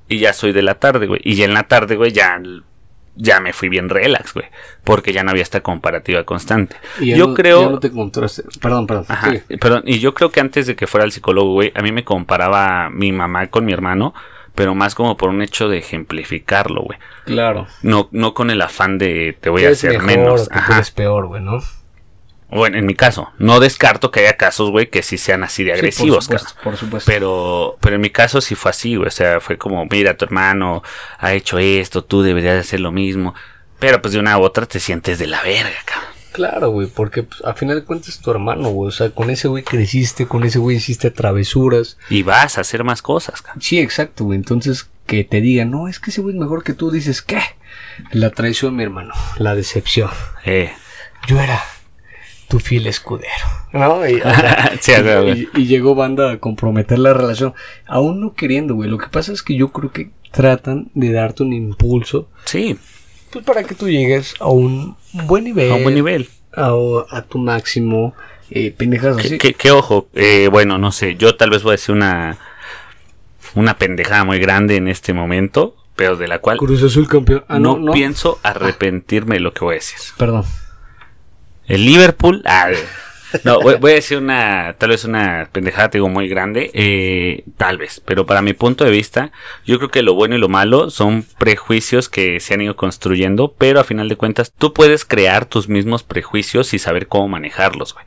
y ya soy de la tarde, güey. Y ya en la tarde, güey, ya, ya me fui bien relax, güey. Porque ya no había esta comparativa constante. Y ya Yo no- creo... ya no te encontraste. Perdón, perdón. Ajá, Sí. perdón, y yo creo que antes de que fuera al psicólogo, güey, a mí me comparaba mi mamá con mi hermano, pero más como por un hecho de ejemplificarlo, güey. Claro. No, no con el afán de te voy a hacer mejor menos. que tú Ajá. eres peor, güey, ¿no? Bueno, en mi caso, no descarto que haya casos, güey, que sí sean así de Sí, agresivos, por cabrón. supuesto, por supuesto. Pero, pero en mi caso sí fue así, güey. O sea, fue como, mira, tu hermano ha hecho esto, tú deberías hacer lo mismo. Pero pues de una u otra te sientes de la verga, cabrón. Claro, güey, porque pues, a final de cuentas es tu hermano, güey. O sea, con ese güey creciste, con ese güey hiciste travesuras. Y vas a hacer más cosas, cabrón. Sí, exacto, güey. Entonces, que te digan, no, es que ese güey es mejor que tú, dices, ¿qué? La traición, mi hermano. La decepción. Eh. Yo era tu fiel escudero. ¿No? Y, Sí, llegó banda a comprometer la relación. Aún no queriendo, güey. Lo que pasa es que yo creo que tratan de darte un impulso. Sí, Pues para que tú llegues a un buen nivel. a un buen nivel. A, a tu máximo. Eh, pendejas Que, así. que- que ojo, eh, bueno, no sé, yo tal vez voy a decir una, una pendejada muy grande en este momento, pero de la cual Cruz Azul campeón. Ah, no, no, no. pienso arrepentirme de lo que voy a decir. Perdón. El Liverpool. no, voy, voy a decir una. Tal vez una pendejada, te digo, muy grande. eh, tal vez. Pero para mi punto de vista, yo creo que lo bueno y lo malo son prejuicios que se han ido construyendo. Pero a final de cuentas, tú puedes crear tus mismos prejuicios y saber cómo manejarlos, güey.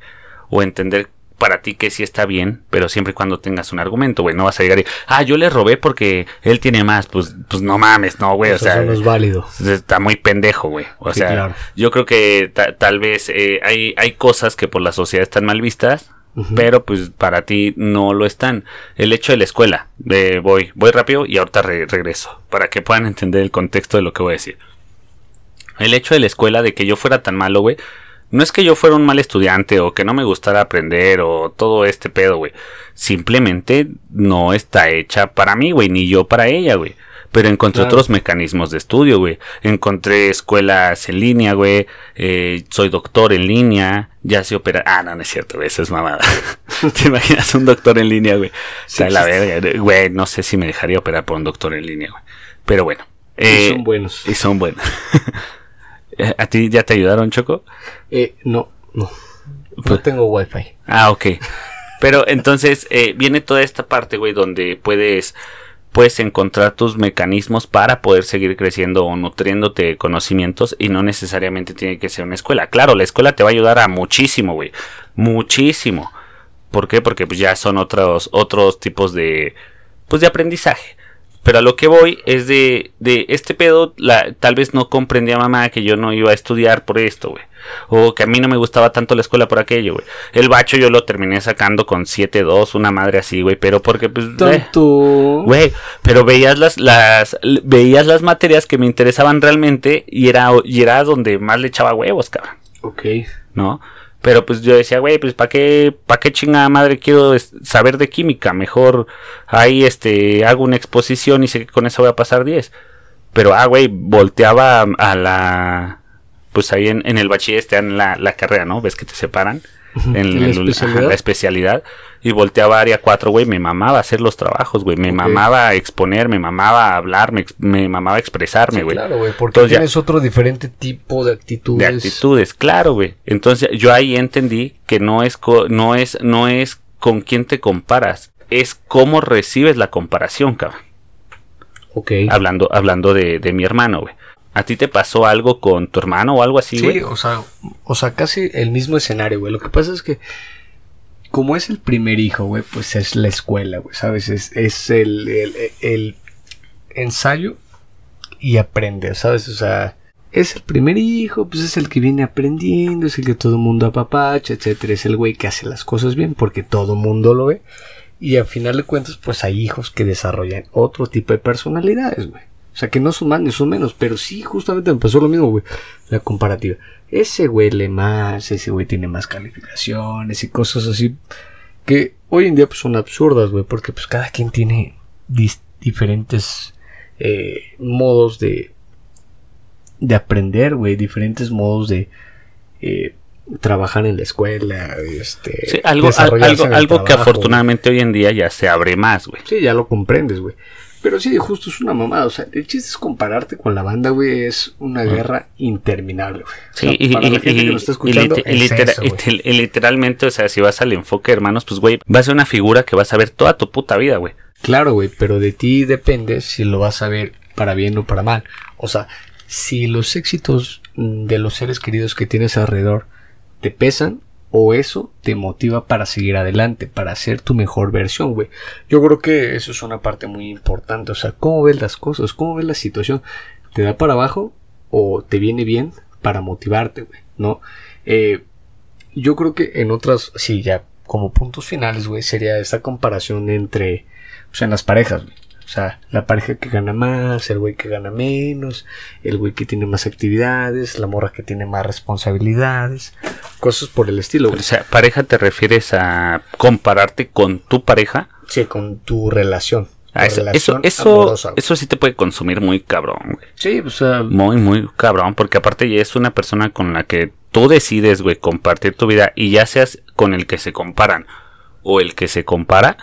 O entender para ti que sí está bien, pero siempre y cuando tengas un argumento, güey. No vas a llegar y. Ah, yo le robé porque él tiene más. Pues, pues no mames, no, güey. O Eso sea. no es válido. Está muy pendejo, güey. O Sí, sea, claro. yo creo que ta- tal vez eh, hay, hay cosas que por la sociedad están mal vistas, pero pues para ti no lo están. El hecho de la escuela, de voy, voy rápido y ahorita re- regreso, para que puedan entender el contexto de lo que voy a decir. El hecho de la escuela, de que yo fuera tan malo, güey, no es que yo fuera un mal estudiante o que no me gustara aprender o todo este pedo, güey. Simplemente no está hecha para mí, güey, ni yo para ella, güey. Pero encontré Claro. otros mecanismos de estudio, güey. Encontré escuelas en línea, güey. Eh, soy doctor en línea. Ya sé operar. Ah, no, no es cierto, güey. Eso es mamada. ¿Te imaginas un doctor en línea, güey? Sí la verga. Güey, no sé si me dejaría operar por un doctor en línea, güey. Pero bueno. Y Eh, son buenos. y son buenos. ¿A ti ya te ayudaron, Choco? Eh, no, no. No Pues- tengo wifi. Ah, ok. Pero entonces eh, viene toda esta parte, güey, donde puedes, puedes encontrar tus mecanismos para poder seguir creciendo o nutriéndote de conocimientos y no necesariamente tiene que ser una escuela. Claro, la escuela te va a ayudar a muchísimo, güey. Muchísimo. ¿Por qué? Porque pues, ya son otros, otros tipos de, pues, de aprendizaje. Pero a lo que voy es de, de este pedo, la, tal vez no comprendía mamá que yo no iba a estudiar por esto, güey. O que a mí no me gustaba tanto la escuela por aquello, güey. El bacho yo lo terminé sacando con 7-2, una madre así, güey. Pero porque, pues, eh, Tanto. Güey, pero veías las, las, veías las materias que me interesaban realmente y era, y era donde más le echaba huevos, cabrón. Ok. ¿no? Pero pues yo decía, güey, pues ¿para qué, para qué chingada madre quiero saber de química? Mejor ahí este, hago una exposición y sé que con eso voy a pasar 10. Pero, ah, güey, volteaba a, la... Pues ahí en, en el bachiller te dan la, la carrera, ¿no? Ves que te separan en, ¿En la el- ajá, especialidad? la especialidad. Y volteaba a área 4, güey, me mamaba hacer los trabajos, güey. Me Ok. mamaba exponer, me mamaba hablar, me, me mamaba expresarme, Sí, güey. claro, güey, porque Entonces ya- tienes otro diferente tipo de actitudes. de actitudes, claro, güey. Entonces yo ahí entendí que no es co- no es no es con quién te comparas, es cómo recibes la comparación, cabrón. Ok. Hablando hablando de, de mi hermano, güey. ¿A ti te pasó algo con tu hermano o algo así, Sí, güey? o sea, o sea, casi el mismo escenario, güey. Lo que pasa es que, como es el primer hijo, güey, pues es la escuela, güey, ¿sabes? Es, es el, el, el ensayo y aprende, ¿sabes? O sea, es el primer hijo, pues es el que viene aprendiendo, es el que todo mundo apapacha, etcétera. Es el güey que hace las cosas bien porque todo mundo lo ve. Y al final de cuentas, pues hay hijos que desarrollan otro tipo de personalidades, güey. O sea, que no son más ni son menos, pero sí, justamente me pasó lo mismo, güey. La comparativa. Ese güey lee más, ese güey tiene más calificaciones y cosas así. Que hoy en día pues, son absurdas, güey, porque pues cada quien tiene diferentes eh, modos de, de aprender, güey, diferentes modos de eh, trabajar en la escuela, este, Sí, algo, algo, algo que afortunadamente hoy en día ya se abre más, güey. Sí, ya lo comprendes, güey. Pero sí, justo es una mamada. O sea, el chiste es compararte con la banda, güey. Es una guerra interminable, güey. O sea, Sí, y, para y- la gente y- que lo está escuchando, y es eso, y literalmente, o sea, si vas al enfoque, hermanos, pues, güey, va a ser una figura que vas a ver toda tu puta vida, güey. Claro, güey, pero de ti depende si lo vas a ver para bien o para mal. O sea, si los éxitos de los seres queridos que tienes alrededor te pesan o eso te motiva para seguir adelante, para ser tu mejor versión, güey. Yo creo que eso es una parte muy importante. O sea, cómo ves las cosas, cómo ves la situación. ¿Te da para abajo o te viene bien para motivarte, güey? ¿No? Eh, yo creo que en otras, sí, ya como puntos finales, güey, sería esta comparación entre, o sea, en las parejas, güey. O sea, la pareja que gana más, el güey que gana menos, el güey que tiene más actividades, la morra que tiene más responsabilidades, cosas por el estilo, O sea, pareja te refieres a compararte con tu pareja. Sí, con tu relación. Ah, eso, eso, relación eso, amorosa, eso sí te puede consumir muy cabrón, güey. Sí, o sea, Muy, muy cabrón, porque aparte ya es una persona con la que tú decides, güey, compartir tu vida y ya seas con el que se comparan o el que se compara,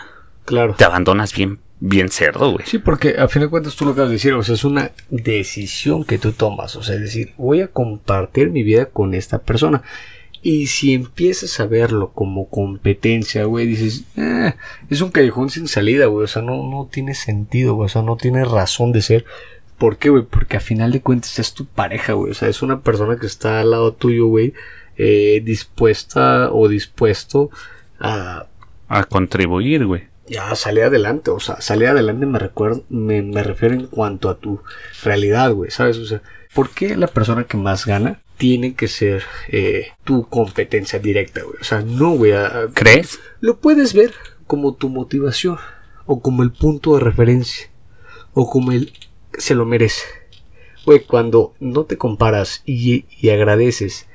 claro. te abandonas bien, bien cerdo, güey. Sí, porque a fin de cuentas tú lo acabas de decir, o sea, es una decisión que tú tomas, o sea, es decir, voy a compartir mi vida con esta persona. Y si empiezas a verlo como competencia, güey, dices, "Ah, es un callejón sin salida, güey, o sea, no, no tiene sentido, güey, o sea, no tiene razón de ser. ¿Por qué, güey? Porque a final de cuentas es tu pareja, güey, o sea, es una persona que está al lado tuyo, güey, eh, dispuesta o dispuesto a, A contribuir, güey. Ya sale adelante, o sea, sale adelante me recuerdo, me, me refiero en cuanto a tu realidad, güey, ¿sabes? O sea, ¿por qué la persona que más gana tiene que ser eh, tu competencia directa, güey? O sea, no, güey, a- ¿Crees? lo puedes ver como tu motivación, o como el punto de referencia, o como el se lo merece. Güey, cuando no te comparas y, y agradeces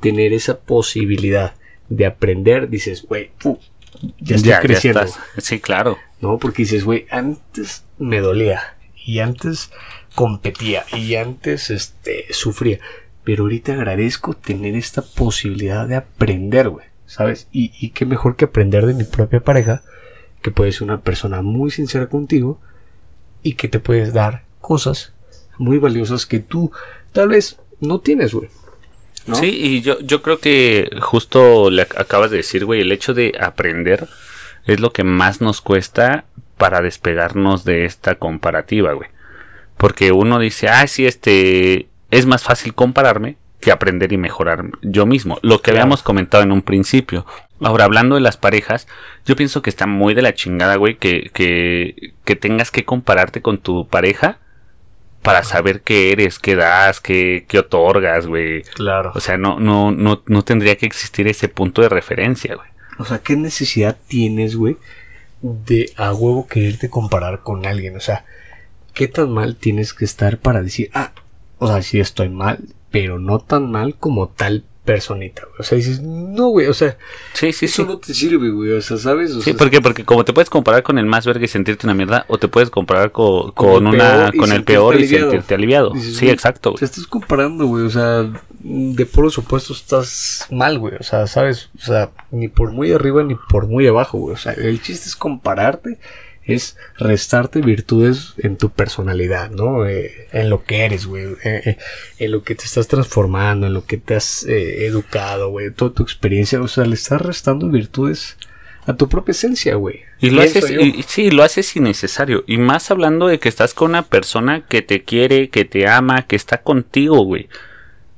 tener esa posibilidad de aprender, dices, güey, ya estoy creciendo. Sí, claro. ¿no? Porque dices, güey, antes me dolía y antes competía y antes este sufría, pero ahorita agradezco tener esta posibilidad de aprender, güey, ¿sabes? Y, y qué mejor que aprender de mi propia pareja, que puede ser una persona muy sincera contigo y que te puedes dar cosas muy valiosas que tú tal vez no tienes, güey. ¿No? Sí, y yo, yo creo que justo le ac- acabas de decir, güey, el hecho de aprender es lo que más nos cuesta para despegarnos de esta comparativa, güey. Porque uno dice, ah, sí, este, es más fácil compararme que aprender y mejorar yo mismo. Lo que Claro. habíamos comentado en un principio. Ahora, hablando de las parejas, yo pienso que está muy de la chingada, güey, que, que, que tengas que compararte con tu pareja para saber qué eres, qué das, qué, qué otorgas, güey. Claro. O sea, no, no, no, no tendría que existir ese punto de referencia, güey. O sea, ¿qué necesidad tienes, güey, de a huevo quererte comparar con alguien? O sea, ¿qué tan mal tienes que estar para decir, ah, o sea, sí estoy mal, pero no tan mal como tal personita, güey. O sea, dices, no, güey, o sea, Sí, sí, eso sí. no te sirve, güey. O sea, ¿sabes? O Sí, sea, ¿por qué? Porque como te puedes comparar con el más verga y sentirte una mierda, o te puedes comparar co- Con con, una, con el peor y aliviado. sentirte aliviado. Dices, Sí, güey, exacto. güey. Te estás comparando, güey. O sea, de polos opuestos estás mal, güey. O sea, ¿sabes? O sea, ni por muy arriba ni por muy abajo, güey. O sea, el chiste es compararte, es restarte virtudes en tu personalidad, ¿no? Eh, en lo que eres, güey. Eh, eh, en lo que te estás transformando, en lo que te has educado, güey. Toda tu experiencia. O sea, le estás restando virtudes a tu propia esencia, güey. Y lo haces, y, sí, lo haces innecesario. Y más hablando de que estás con una persona que te quiere, que te ama, que está contigo, güey.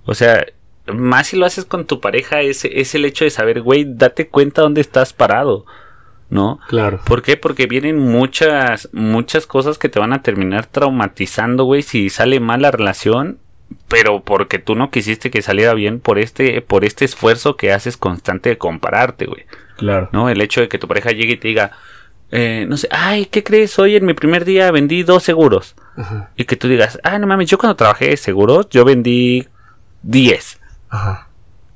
O sea, más si lo haces con tu pareja, es, es el hecho de saber, güey, date cuenta dónde estás parado, ¿no? Claro. ¿Por qué? Porque vienen muchas, muchas cosas que te van a terminar traumatizando, güey, si sale mal la relación, pero porque tú no quisiste que saliera bien por este, por este esfuerzo que haces constante de compararte, güey. Claro. ¿no? El hecho de que tu pareja llegue y te diga, eh, no sé, ay, ¿qué crees? Hoy en mi primer día vendí dos seguros. Ajá. Y que tú digas, ay, no mames, yo cuando trabajé de seguros, yo vendí 10. Ajá.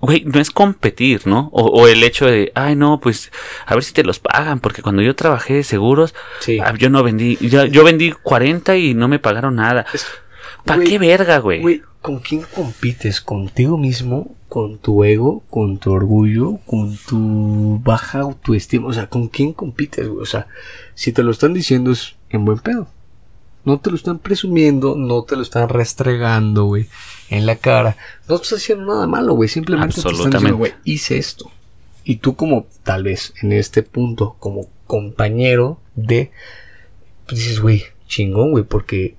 Güey, no es competir, ¿no? O, o el hecho de, ay, no, pues, a ver si te los pagan, porque cuando yo trabajé de seguros, Sí. ah, yo no vendí, yo, yo vendí 40 y no me pagaron nada. ¿Para qué verga, güey? Güey, ¿con quién compites? ¿Contigo mismo? ¿Con tu ego? ¿Con tu orgullo? ¿Con tu baja autoestima? O sea, ¿con quién compites, güey? O sea, si te lo están diciendo es en buen pedo. No te lo están presumiendo, no te lo están restregando, güey, en la cara. No estás haciendo nada malo, güey. Simplemente te están diciendo, güey, hice esto. Y tú como, tal vez, en este punto, como compañero de, pues dices, güey, chingón, güey, porque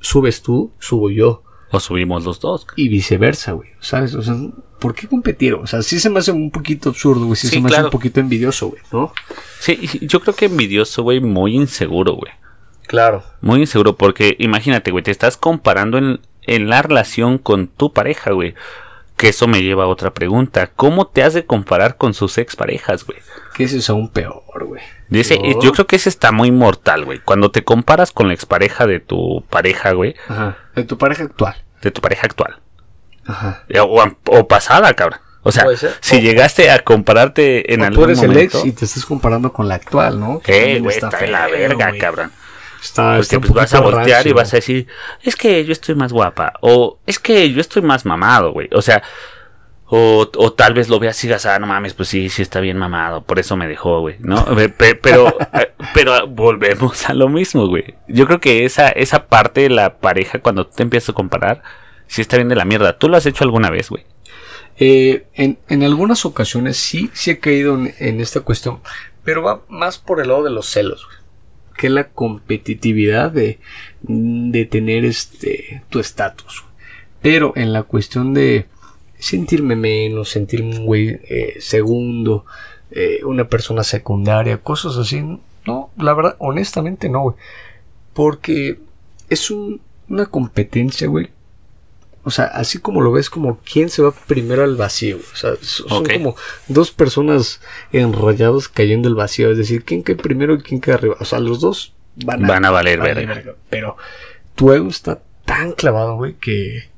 subes tú, subo yo O subimos los dos. y viceversa, güey. ¿Sabes? O sea, ¿por qué competir? O sea, sí se me hace un poquito absurdo, güey. Sí, Sí, se me hace claro. un poquito envidioso, güey, ¿no? Sí, yo creo que envidioso, güey, muy inseguro, güey. Claro. Muy inseguro, porque imagínate, güey, te estás comparando en, en la relación con tu pareja, güey. Que eso me lleva a otra pregunta. ¿Cómo te has de comparar con sus exparejas, güey? Que ese es aún peor, güey. Dice, yo creo que ese está muy mortal, güey. Cuando te comparas con la expareja de tu pareja, güey, Ajá. De tu pareja actual. de tu pareja actual. Ajá. Eh, O, o pasada, cabrón. O sea, si O- llegaste a compararte en O tú algún eres momento. el ex y te estás comparando con la actual, ¿no? Que Eh, güey, está, de la feo, verga, güey. cabrón. Está, Porque pues vas a voltear y vas a decir, es que yo estoy más guapa, o es que yo estoy más mamado, güey. O sea, o, o tal vez lo veas y digas, ah, no mames, pues sí, sí está bien mamado, por eso me dejó, güey, ¿no? Pe- pe- Pero, eh, pero volvemos a lo mismo, güey. Yo creo que esa, esa parte de la pareja, cuando te empiezas a comparar, sí está bien de la mierda. ¿Tú lo has hecho alguna vez, güey? Eh, en, en algunas ocasiones sí, sí he caído en, en esta cuestión, pero va más por el lado de los celos, güey, que la competitividad de, de tener este tu estatus. Pero en la cuestión de sentirme menos, sentirme un güey eh, segundo, eh, una persona secundaria, cosas así, no, la verdad, honestamente no, güey, porque es un- una competencia, güey, o sea, así como lo ves, como quién se va primero al vacío. O sea, so- son como dos personas enrollados cayendo al vacío. Es decir, quién cae primero y quién cae arriba. O sea, los dos van a, Van a valer verga. verga. Pero tu ego está tan clavado, güey, que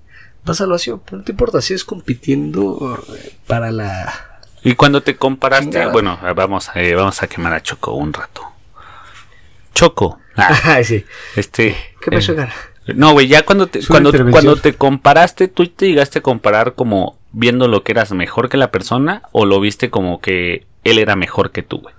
vas al vacío. No te importa, sigues compitiendo eh, para la. Y cuando te comparaste, Chingada. bueno, vamos, eh, vamos a quemar a Choco un rato. Choco. Ah, sí. este. ¿Qué pasó, eh, Gara? No, güey, ya cuando te, cuando, cuando te comparaste, ¿tú te llegaste a comparar como viendo lo que eras mejor que la persona o lo viste como que él era mejor que tú, güey?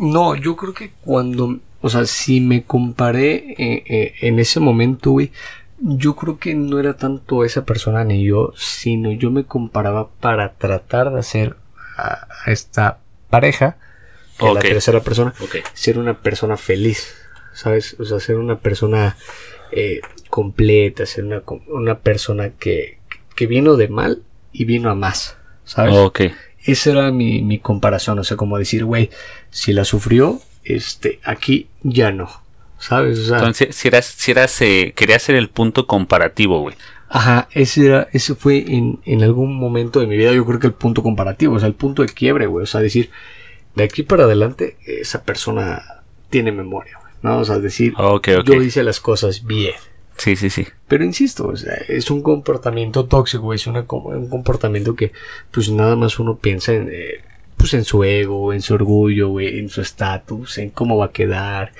No, yo creo que cuando, o sea, si me comparé eh, eh, en ese momento, güey, yo creo que no era tanto esa persona ni yo, sino yo me comparaba para tratar de hacer a, a esta pareja, que la tercera persona, Ok. ser una persona feliz, ¿sabes? O sea, ser una persona eh, completa, ser una, una persona que, que vino de mal y vino a más, ¿sabes? Ok. esa era mi, mi comparación, o sea, como decir, güey, si la sufrió, este, aquí ya no, ¿sabes? O sea, Entonces, si eras, si eras, eh, quería hacer el punto comparativo, güey. Ajá, ese era, ese fue en, en algún momento de mi vida, yo creo que el punto comparativo, o sea, el punto de quiebre, güey. O sea, decir, de aquí para adelante, esa persona tiene memoria. ¿No? O sea, decir, Ok, ok. yo hice las cosas bien. Sí, sí, sí. Pero insisto, o sea, es un comportamiento tóxico, es una, un comportamiento que, pues nada más uno piensa en, eh, pues en su ego, en su orgullo, en su estatus, en cómo va a quedar,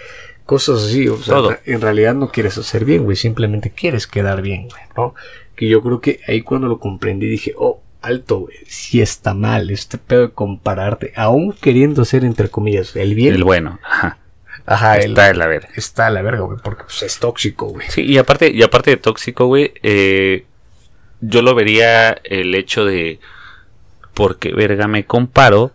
cosas así, o sea, Todo. en realidad no quieres hacer bien, güey, simplemente quieres quedar bien, güey, ¿no? Que yo creo que ahí cuando lo comprendí dije, oh, alto, güey, si está mal este pedo de compararte, aún queriendo hacer, entre comillas, el bien, El bueno. Ajá. Ajá, Está de la verga. está a la verga, güey, porque pues es tóxico, güey. Sí, y aparte, y aparte de tóxico, güey, eh, yo lo vería el hecho de porque verga me comparo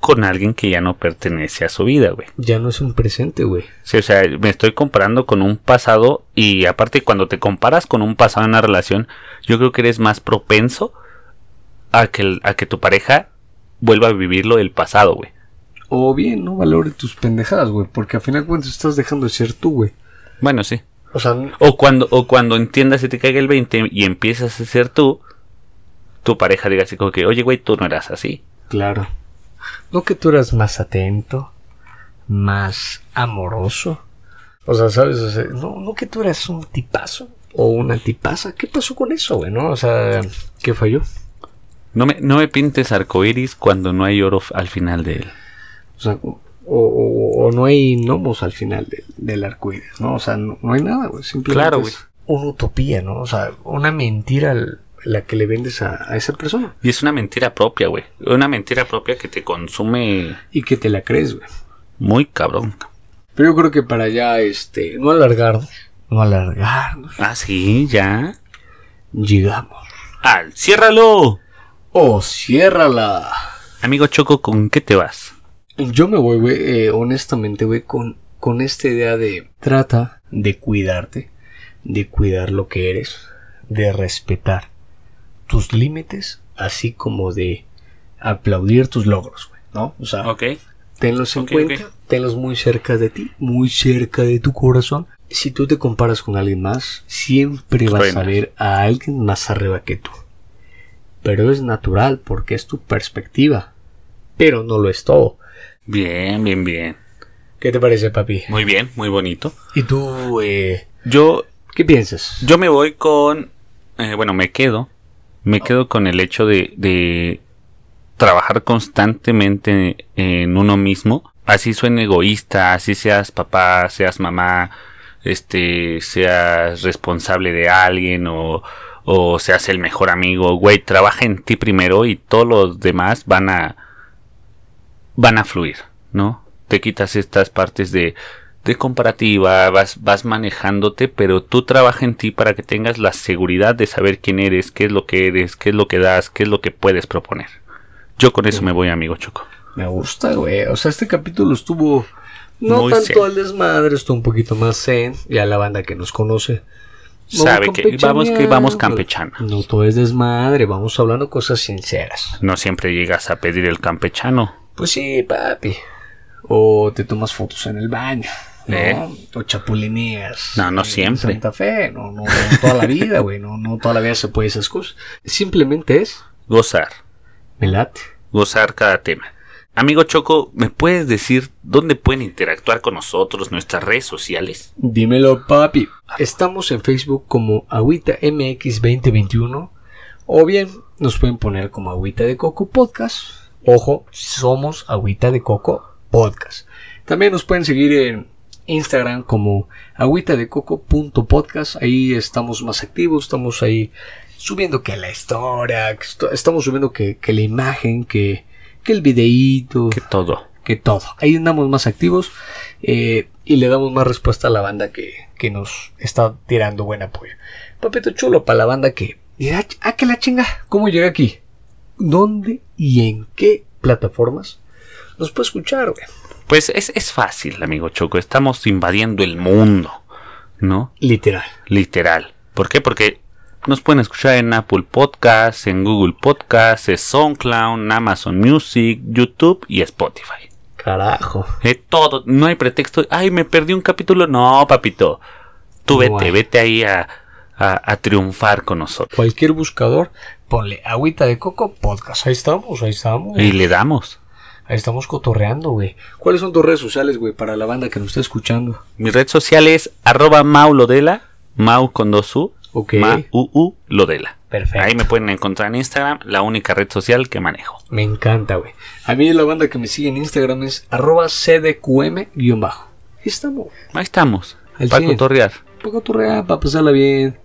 con alguien que ya no pertenece a su vida, güey. Ya no es un presente, güey. Sí, o sea, me estoy comparando con un pasado y aparte cuando te comparas con un pasado en una relación, yo creo que eres más propenso a que, a que tu pareja vuelva a vivirlo del pasado, güey. O bien, no valore tus pendejadas, güey. Porque al final de cuentas estás dejando de ser tú, güey. Bueno, sí. O sea, O cuando, o cuando entiendas y te caiga el 20 y empiezas a ser tú, tu pareja diga así como que, oye, güey, tú no eras así. claro. No que tú eras más atento, más amoroso. O sea, ¿sabes? O sea, no, no que tú eras un tipazo o una tipaza. ¿Qué pasó con eso, güey? ¿No? O sea, ¿qué falló? No me, no me pintes arcoiris cuando no hay oro al final de él. O sea, o, o- o no hay gnomos al final del, del arcoíris, ¿no? O sea, no, no hay nada, güey. Simplemente Claro, es una utopía, ¿no? O sea, una mentira al- la que le vendes a, a esa persona. Y es una mentira propia, güey. Una mentira propia que te consume Y que te la crees, güey. muy cabrón. Pero yo creo que para ya, este, no alargarnos, no alargarnos, Ah, sí, ya. llegamos. ¡Al, ciérralo! Oh, ciérrala. Amigo Choco, ¿con qué te vas? Yo me voy, güey, eh, honestamente, güey, con, con esta idea de trata de cuidarte, de cuidar lo que eres, de respetar tus límites, así como de aplaudir tus logros, güey, ¿no? O sea, tenlos en cuenta, tenlos muy cerca de ti, muy cerca de tu corazón. Si tú te comparas con alguien más, siempre vas Buenas. a ver a alguien más arriba que tú. Pero es natural porque es tu perspectiva. Pero no lo es todo. Bien, bien, bien. ¿Qué te parece, papi? Muy bien, muy bonito. ¿Y tú, eh, Yo, qué piensas? yo me voy con... eh, bueno, me quedo. Me quedo con el hecho de, de trabajar constantemente en uno mismo. Así suene egoísta, así seas papá, seas mamá, este, seas responsable de alguien o, o seas el mejor amigo. Güey, trabaja en ti primero y todos los demás van a, van a fluir, ¿no? Te quitas estas partes de, de comparativa, vas, vas manejándote, pero tú trabaja en ti para que tengas la seguridad de saber quién eres, qué es lo que eres, qué es lo que das, qué es lo que puedes proponer. Yo con eso me voy, amigo Choco. Me gusta, güey. O sea, este capítulo estuvo no Muy tanto zen. al desmadre, estuvo un poquito más zen. Ya la banda que nos conoce. no Sabe que vamos que vamos campechaneando. campechano. No todo es desmadre, vamos hablando cosas sinceras. No siempre llegas a pedir el campechano. Pues sí, papi. O te tomas fotos en el baño. ¿no? ¿Eh? O chapulineas. No, no en siempre. Santa Fe. No, no, no toda la vida, güey. No, no toda la vida se puede esas cosas. Simplemente es, Gozar. me late. Gozar cada tema. Amigo Choco, ¿me puedes decir dónde pueden interactuar con nosotros, nuestras redes sociales? Dímelo, papi. Estamos en Facebook como Agüita MX 2021. O bien nos pueden poner como Agüita de Coco Podcast. Ojo, somos Agüita de Coco Podcast. También nos pueden seguir en Instagram como agüitadecoco.podcast. Ahí estamos más activos, estamos ahí subiendo que la historia, que estamos subiendo que, que la imagen, que, que el videíto Que todo. que todo. Ahí andamos más activos eh, y le damos más respuesta a la banda que, que nos está tirando buen apoyo. Papito chulo para la banda que dirá, ah, que la chinga, ¿cómo llega aquí? ¿Dónde y en qué plataformas nos puede escuchar, güey? Pues es, es fácil, amigo Choco. Estamos invadiendo el mundo, ¿no? Literal. Literal. ¿Por qué? Porque Nos pueden escuchar en Apple Podcasts, en Google Podcasts, en SoundCloud, en Amazon Music, YouTube y Spotify. Carajo. Eh, todo, no hay pretexto. Ay, me perdí un capítulo. No, papito. Tú vete, vete ahí a, a- a triunfar con nosotros. Cualquier buscador, ponle agüita de coco podcast. Ahí estamos, ahí estamos. Y le damos. Ahí estamos cotorreando, güey. ¿Cuáles son tus redes sociales, güey, para la banda que nos está escuchando? Mi red social es arroba maulodela, mau con dos u, Ok. ma u u lodela. Perfecto. Ahí me pueden encontrar en Instagram, la única red social que manejo. Me encanta, güey. A mí la banda que me sigue en Instagram es arroba cdqm-bajo. Ahí estamos. Ahí estamos, Al para cotorrear. Para cotorrear, para pasarla bien,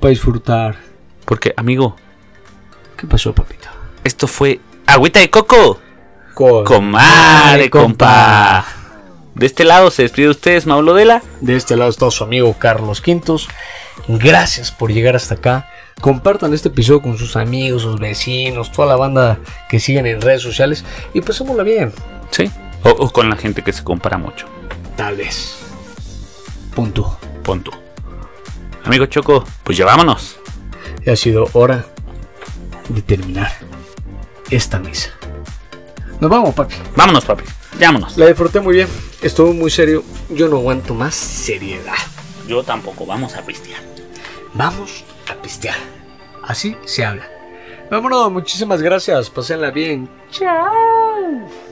para disfrutar. Porque, amigo, ¿Qué pasó, papito? esto fue agüita de coco. Con Comadre, compa. De este lado se despide de ustedes, Maulodela. De este lado está su amigo Carlos Quintos. Gracias por llegar hasta acá. Compartan este episodio con sus amigos, sus vecinos, toda la banda que siguen en redes sociales y pasémosla bien. Sí. O, o con la gente que se compara mucho. Tal vez. Punto. Pon tú. Amigo Choco, pues ya vámonos. Ha sido hora de terminar esta misa. Nos vamos, papi. Vámonos, papi. Vámonos. La disfruté muy bien. Estuvo muy serio. Yo no aguanto más seriedad. Yo tampoco. Vamos a pistear. Vamos a pistear. Así se habla. Vámonos, muchísimas gracias. Pásenla bien. Chao.